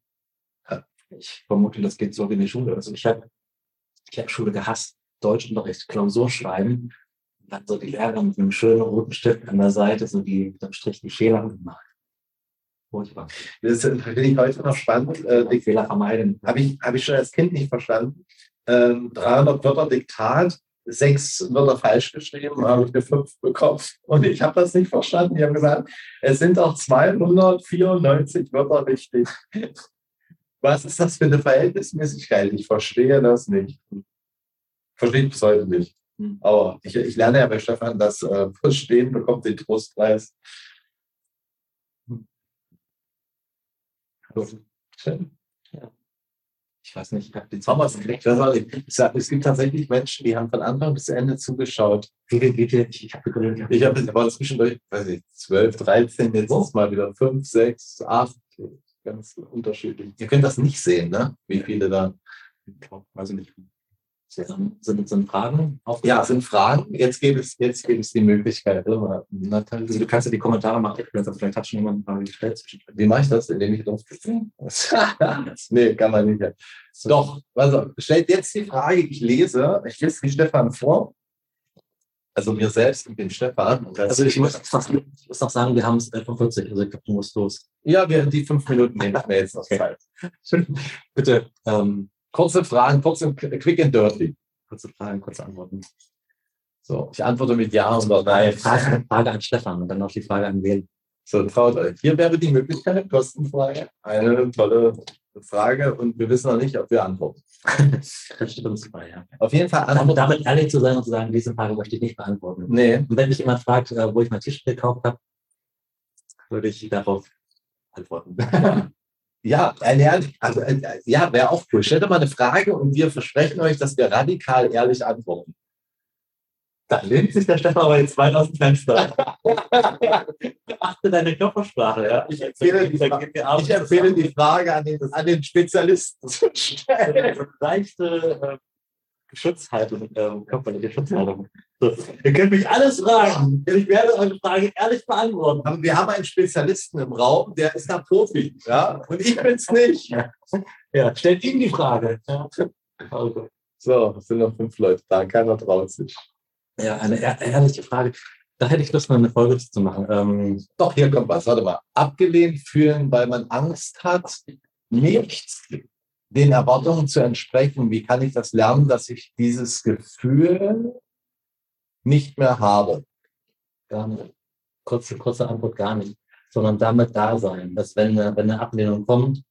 Ich vermute, das geht so wie in die Schule. Also ich habe ich hab Schule gehasst. Deutschunterricht, Klausur schreiben. Und dann so die Lehrer mit einem schönen roten Stift an der Seite, so die mit dem Strich die Fehler gemacht.
Furchtbar. Das finde ich heute noch spannend.
Äh, Fehler vermeiden.
Habe ich, hab ich schon als Kind nicht verstanden. Ähm, 300 Wörter Diktat, sechs Wörter falsch geschrieben, habe ich eine fünf bekommen. Und ich habe das nicht verstanden. Die haben gesagt, es sind auch 294 Wörter richtig. Was ist das für eine Verhältnismäßigkeit? Ich verstehe das nicht. Verstehe ich bis heute nicht. Hm. Aber ich, ich lerne ja bei Stefan, dass äh, Verstehen bekommt den Trostpreis.
Ja. Ich weiß nicht, ich habe die
Thomas kriegt das auch nicht. Ich sag, Es gibt tatsächlich Menschen, die haben von Anfang bis Ende zugeschaut.
Ich habe.
Ich habe aber zwischendurch, weiß ich, 12, 13, jetzt
Oh.
mal wieder 5, 6, 8. Ganz unterschiedlich. Ihr könnt das nicht sehen, ne? Wie viele da.
Weiß ich nicht. Sind, sind Fragen auf?
Ja, sind Fragen. Jetzt gibt es, jetzt gibt es die Möglichkeit. oder?
Also du kannst ja die Kommentare machen. Vielleicht hat schon jemand eine Frage gestellt.
Wie mache ich das, indem ich drauf Nee, kann man nicht. Doch, also stellt jetzt die Frage, ich lese, ich lese die Stefan vor. Also mir selbst und dem Stefan. Und
Also ich muss, noch- ich muss noch sagen, wir haben es 11.40 also ich glaube, du musst los.
ja, wir, die fünf Minuten nehme ich mir jetzt noch. Zeit.
Bitte, ähm,
Kurze Fragen, kurz und quick and dirty.
kurze Fragen, kurze Antworten.
So, ich antworte mit Ja oder Nein.
Frage, Frage an Stefan und dann noch die Frage an wen.
So, traut euch. Hier wäre die Möglichkeit, kostenfrei, eine tolle Frage und wir wissen noch nicht, ob wir antworten.
Das uns frei, ja.
Auf jeden Fall
Damit,
antworten.
damit ehrlich zu sein und zu sagen, diese Frage möchte ich nicht beantworten.
Nee,
Und wenn mich jemand fragt, äh, wo ich mein T-Shirt gekauft habe, würde ich darauf antworten.
Ja, ein also, äh, ja, wäre auch cool. Stellt doch mal eine Frage und wir versprechen euch, dass wir radikal ehrlich antworten.
Da lehnt sich der Stefan aber jetzt weit aus dem Fenster. Achte deine Körpersprache, ja.
Ich empfehle die,
abends
ich empfehle die Frage an den, an den Spezialisten zu stellen.
eine leichte äh, Schutzhaltung, ähm, körperliche Schutzhaltung. So, ihr könnt mich alles fragen. Ich werde eure Frage ehrlich beantworten.
Aber wir haben einen Spezialisten im Raum, der ist da Profi. Ja? Und ich bin's nicht.
Ja, stellt ihm die Frage. Ja, also,
So, es sind noch fünf Leute da, keiner traut sich.
ja eine ehr- ehrliche Frage. Da hätte ich Lust, mal eine Folge zu machen. Ähm,
Doch, hier kommt was. Warte mal. Abgelehnt fühlen, weil man Angst hat, nicht den Erwartungen zu entsprechen. Wie kann ich das lernen, dass ich dieses Gefühl nicht mehr habe?
gar nicht. Kurze, kurze Antwort gar nicht. Sondern damit da sein, dass wenn eine, wenn eine Ablehnung kommt,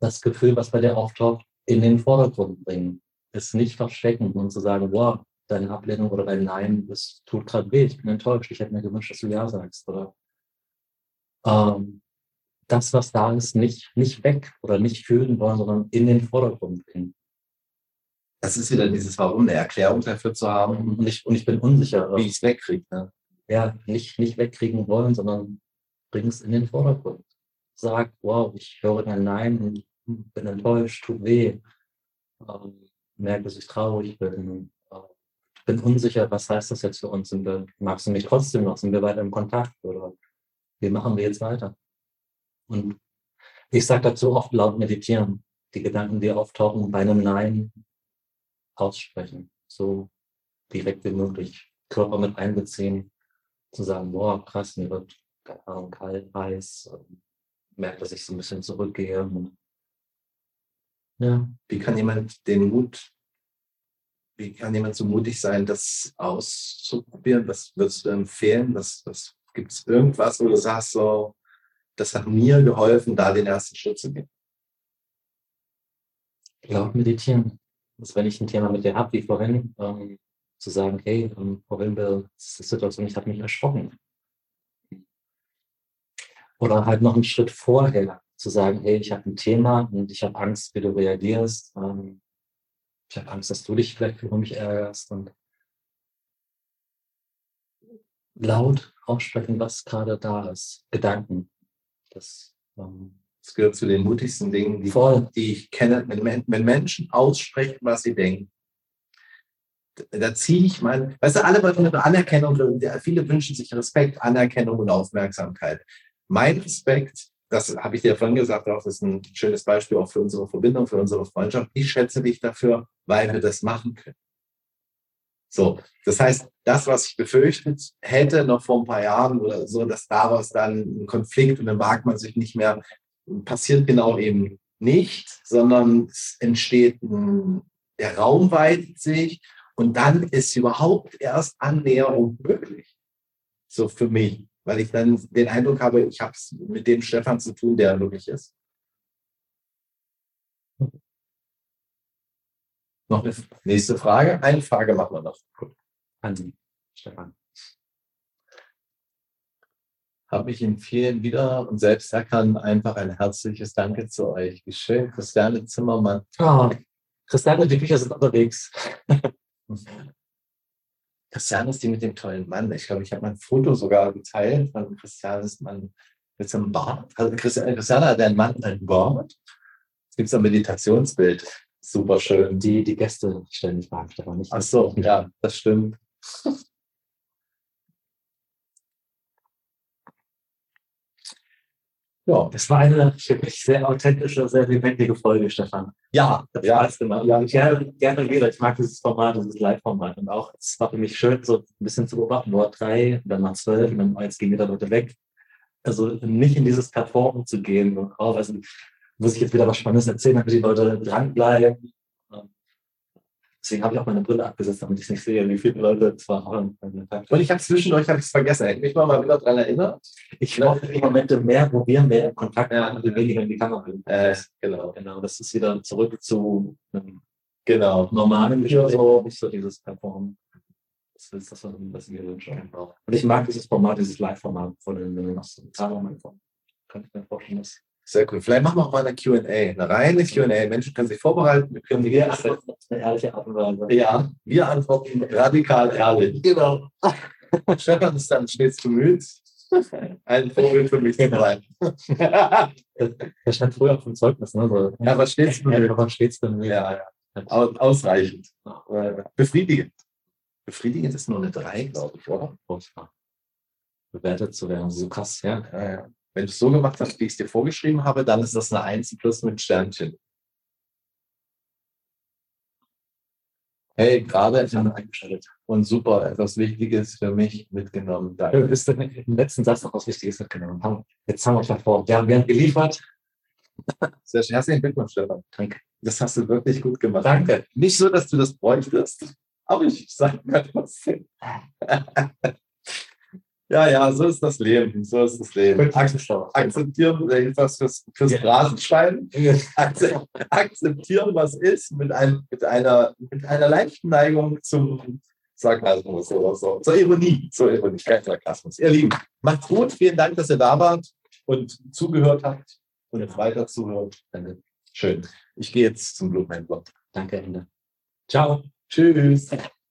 das Gefühl, was bei dir auftaucht, in den Vordergrund bringen. Es nicht verstecken und zu sagen, wow, deine Ablehnung oder dein Nein, das tut gerade weh, ich bin enttäuscht, ich hätte mir gewünscht, dass du Ja sagst. Oder ähm, das, was da ist, nicht, nicht weg oder nicht fühlen wollen, sondern in den Vordergrund bringen.
Das ist wieder dieses Warum, eine Erklärung dafür zu haben,
Und ich, und ich bin unsicher.
wie ich es wegkriege. Ne?
ja, nicht, nicht wegkriegen wollen, sondern bring es in den Vordergrund. Sag, wow, ich höre dein Nein und bin enttäuscht, tut weh. Ähm, merke, dass ich traurig bin. Äh, bin unsicher, was heißt das jetzt für uns? Sind wir, magst du mich trotzdem noch? Sind wir weiter im Kontakt? Oder wie machen wir jetzt weiter? Und ich sage dazu oft laut meditieren. Die Gedanken, die auftauchen, bei einem Nein aussprechen. So direkt wie möglich. Körper mit einbeziehen zu sagen, boah, krass, mir wird keine Ahnung, kalt, heiß, ähm, merke, dass ich so ein bisschen zurückgehe. Ja,
Wie kann jemand den Mut, wie kann jemand so mutig sein, das auszuprobieren? Was würdest du empfehlen? Was, was gibt es irgendwas, wo du sagst, so, das hat mir geholfen, da den ersten Schritt zu gehen?
laut meditieren. Also wenn ich ein Thema mit dir habe, wie vorhin, ähm, zu sagen, hey, ähm, vorhin die Situation, ich habe mich erschrocken. Oder halt noch einen Schritt vorher, zu sagen, hey, ich habe ein Thema und ich habe Angst, wie du reagierst. Ähm, ich habe Angst, dass du dich vielleicht über mich ärgerst und laut aussprechen, was gerade da ist. Gedanken. Das ähm,
Das gehört zu den mutigsten Dingen, die,
voll.
die ich kenne. Wenn, wenn Menschen aussprechen, was sie denken, da- ziehe ich mein, weißt du, alle wollen eine Anerkennung, viele wünschen sich Respekt, Anerkennung und Aufmerksamkeit. Mein Respekt, das habe ich dir vorhin gesagt, auch das ist ein schönes Beispiel auch für unsere Verbindung, für unsere Freundschaft. Ich schätze dich dafür, weil wir das machen können. So, das heißt, das, was ich befürchtet hätte noch vor ein paar Jahren oder so, dass daraus dann ein Konflikt und dann mag man sich nicht mehr, passiert genau eben nicht, sondern es entsteht ein, der Raum weitet sich und dann ist überhaupt erst Annäherung möglich. So für mich, weil ich dann den Eindruck habe, ich habe es mit dem Stefan zu tun, der er wirklich ist. Noch eine nächste Frage? Eine Frage machen wir noch.
An Stefan.
Habe mich in vielen wieder und selbst erkannt. Einfach ein herzliches Danke zu euch. Wie schön, Christiane Zimmermann.
Oh, Christiane und die Bücher sind unterwegs.
Christiane ist die mit dem tollen Mann. Ich glaube, ich habe mein Foto sogar geteilt von Christianes Mann mit so einem Bart. Also Christiane, Christiane hat einen Mann, einen Bart. Es gibt so ein Meditationsbild. Super schön.
Die, die Gäste stellen die Fragen, Stefan. Nicht
Ach so, ja, das stimmt.
Ja, es war eine für mich sehr authentische, sehr lebendige Folge, Stefan.
Ja,
Das
ja,
Spaß gemacht.
ja.
gerne, gerne wieder. Ich mag dieses Format, dieses Live-Format. Und auch, es war für mich schön, so ein bisschen zu beobachten. Nur drei, dann mal zwölf, und dann jetzt gehen wieder Leute weg. Also nicht in dieses Performen zu gehen. Und, oh, weiß nicht, muss ich jetzt wieder was Spannendes erzählen, damit die Leute dranbleiben. Deswegen habe ich auch meine Brille abgesetzt, damit ich nicht sehe, wie viele Leute es waren.
Und ich habe zwischendurch hab vergessen. Hätte mich mal, mal wieder daran erinnert.
Ich hoffe, die Momente mehr, wo wir mehr in Kontakt
Ja.
waren, und weniger in die Kamera sind.
Äh, genau,
Genau, das ist wieder zurück zu einem
genau.
normalen
Ja,
Gespräch,
so.
nicht so dieses Performen. Das ist das, was wir wünschen. Und ich mag dieses Format, dieses Live-Format von den Zahlungen kommen. Kann ich mir vorstellen, dass
Sehr cool. Vielleicht machen wir auch mal eine QA, eine reine QA. Menschen können sich vorbereiten. Wir können die
antworten auf eine ehrliche Art und Weise.
Ja, wir antworten radikal ehrlich.
Genau.
Stefan ist dann stets bemüht, ein Vogel für mich zu ja,
Das stand früher auf dem Zeugnis, ne? So,
aber stets bemüht.
ja, was steht's denn?
Ja, ja. Au- Ausreichend. Befriedigend. Befriedigend ist nur eine 3, glaube ich, oder?
Furchtbar. Bewertet zu werden, so krass, ja.
Ja, ja. Wenn du es so gemacht hast, wie ich es dir vorgeschrieben habe, dann ist das eine 1 plus mit Sternchen. Hey, gerade
eingeschaltet.
und super, etwas Wichtiges für mich mitgenommen.
Du
Danke.
bist im letzten Satz noch was Wichtiges mitgenommen. Jetzt haben wir. Wir haben, wir haben geliefert.
Sehr schön. Herzlichen Glückwunsch, Stefan.
Danke.
Das hast du wirklich gut gemacht.
Danke.
Nicht so, dass du das bräuchtest, aber ich sage mal trotzdem. ja, ja, so ist das Leben. So ist das Leben. Akzeptieren, jedenfalls fürs, fürs. Rasenschwein. Akze- akzeptieren, was ist, mit, einem, mit, einer, mit einer leichten Neigung zum Sarkasmus oder so. Zur Ironie. Zur Ironie, kein Sarkasmus. Ihr Lieben, macht's gut. Vielen Dank, dass ihr da wart und zugehört habt und jetzt weiter zuhört.
Danke.
Schön. Ich gehe jetzt zum Blumenhändler.
Danke, Ende. Ciao.
Tschüss.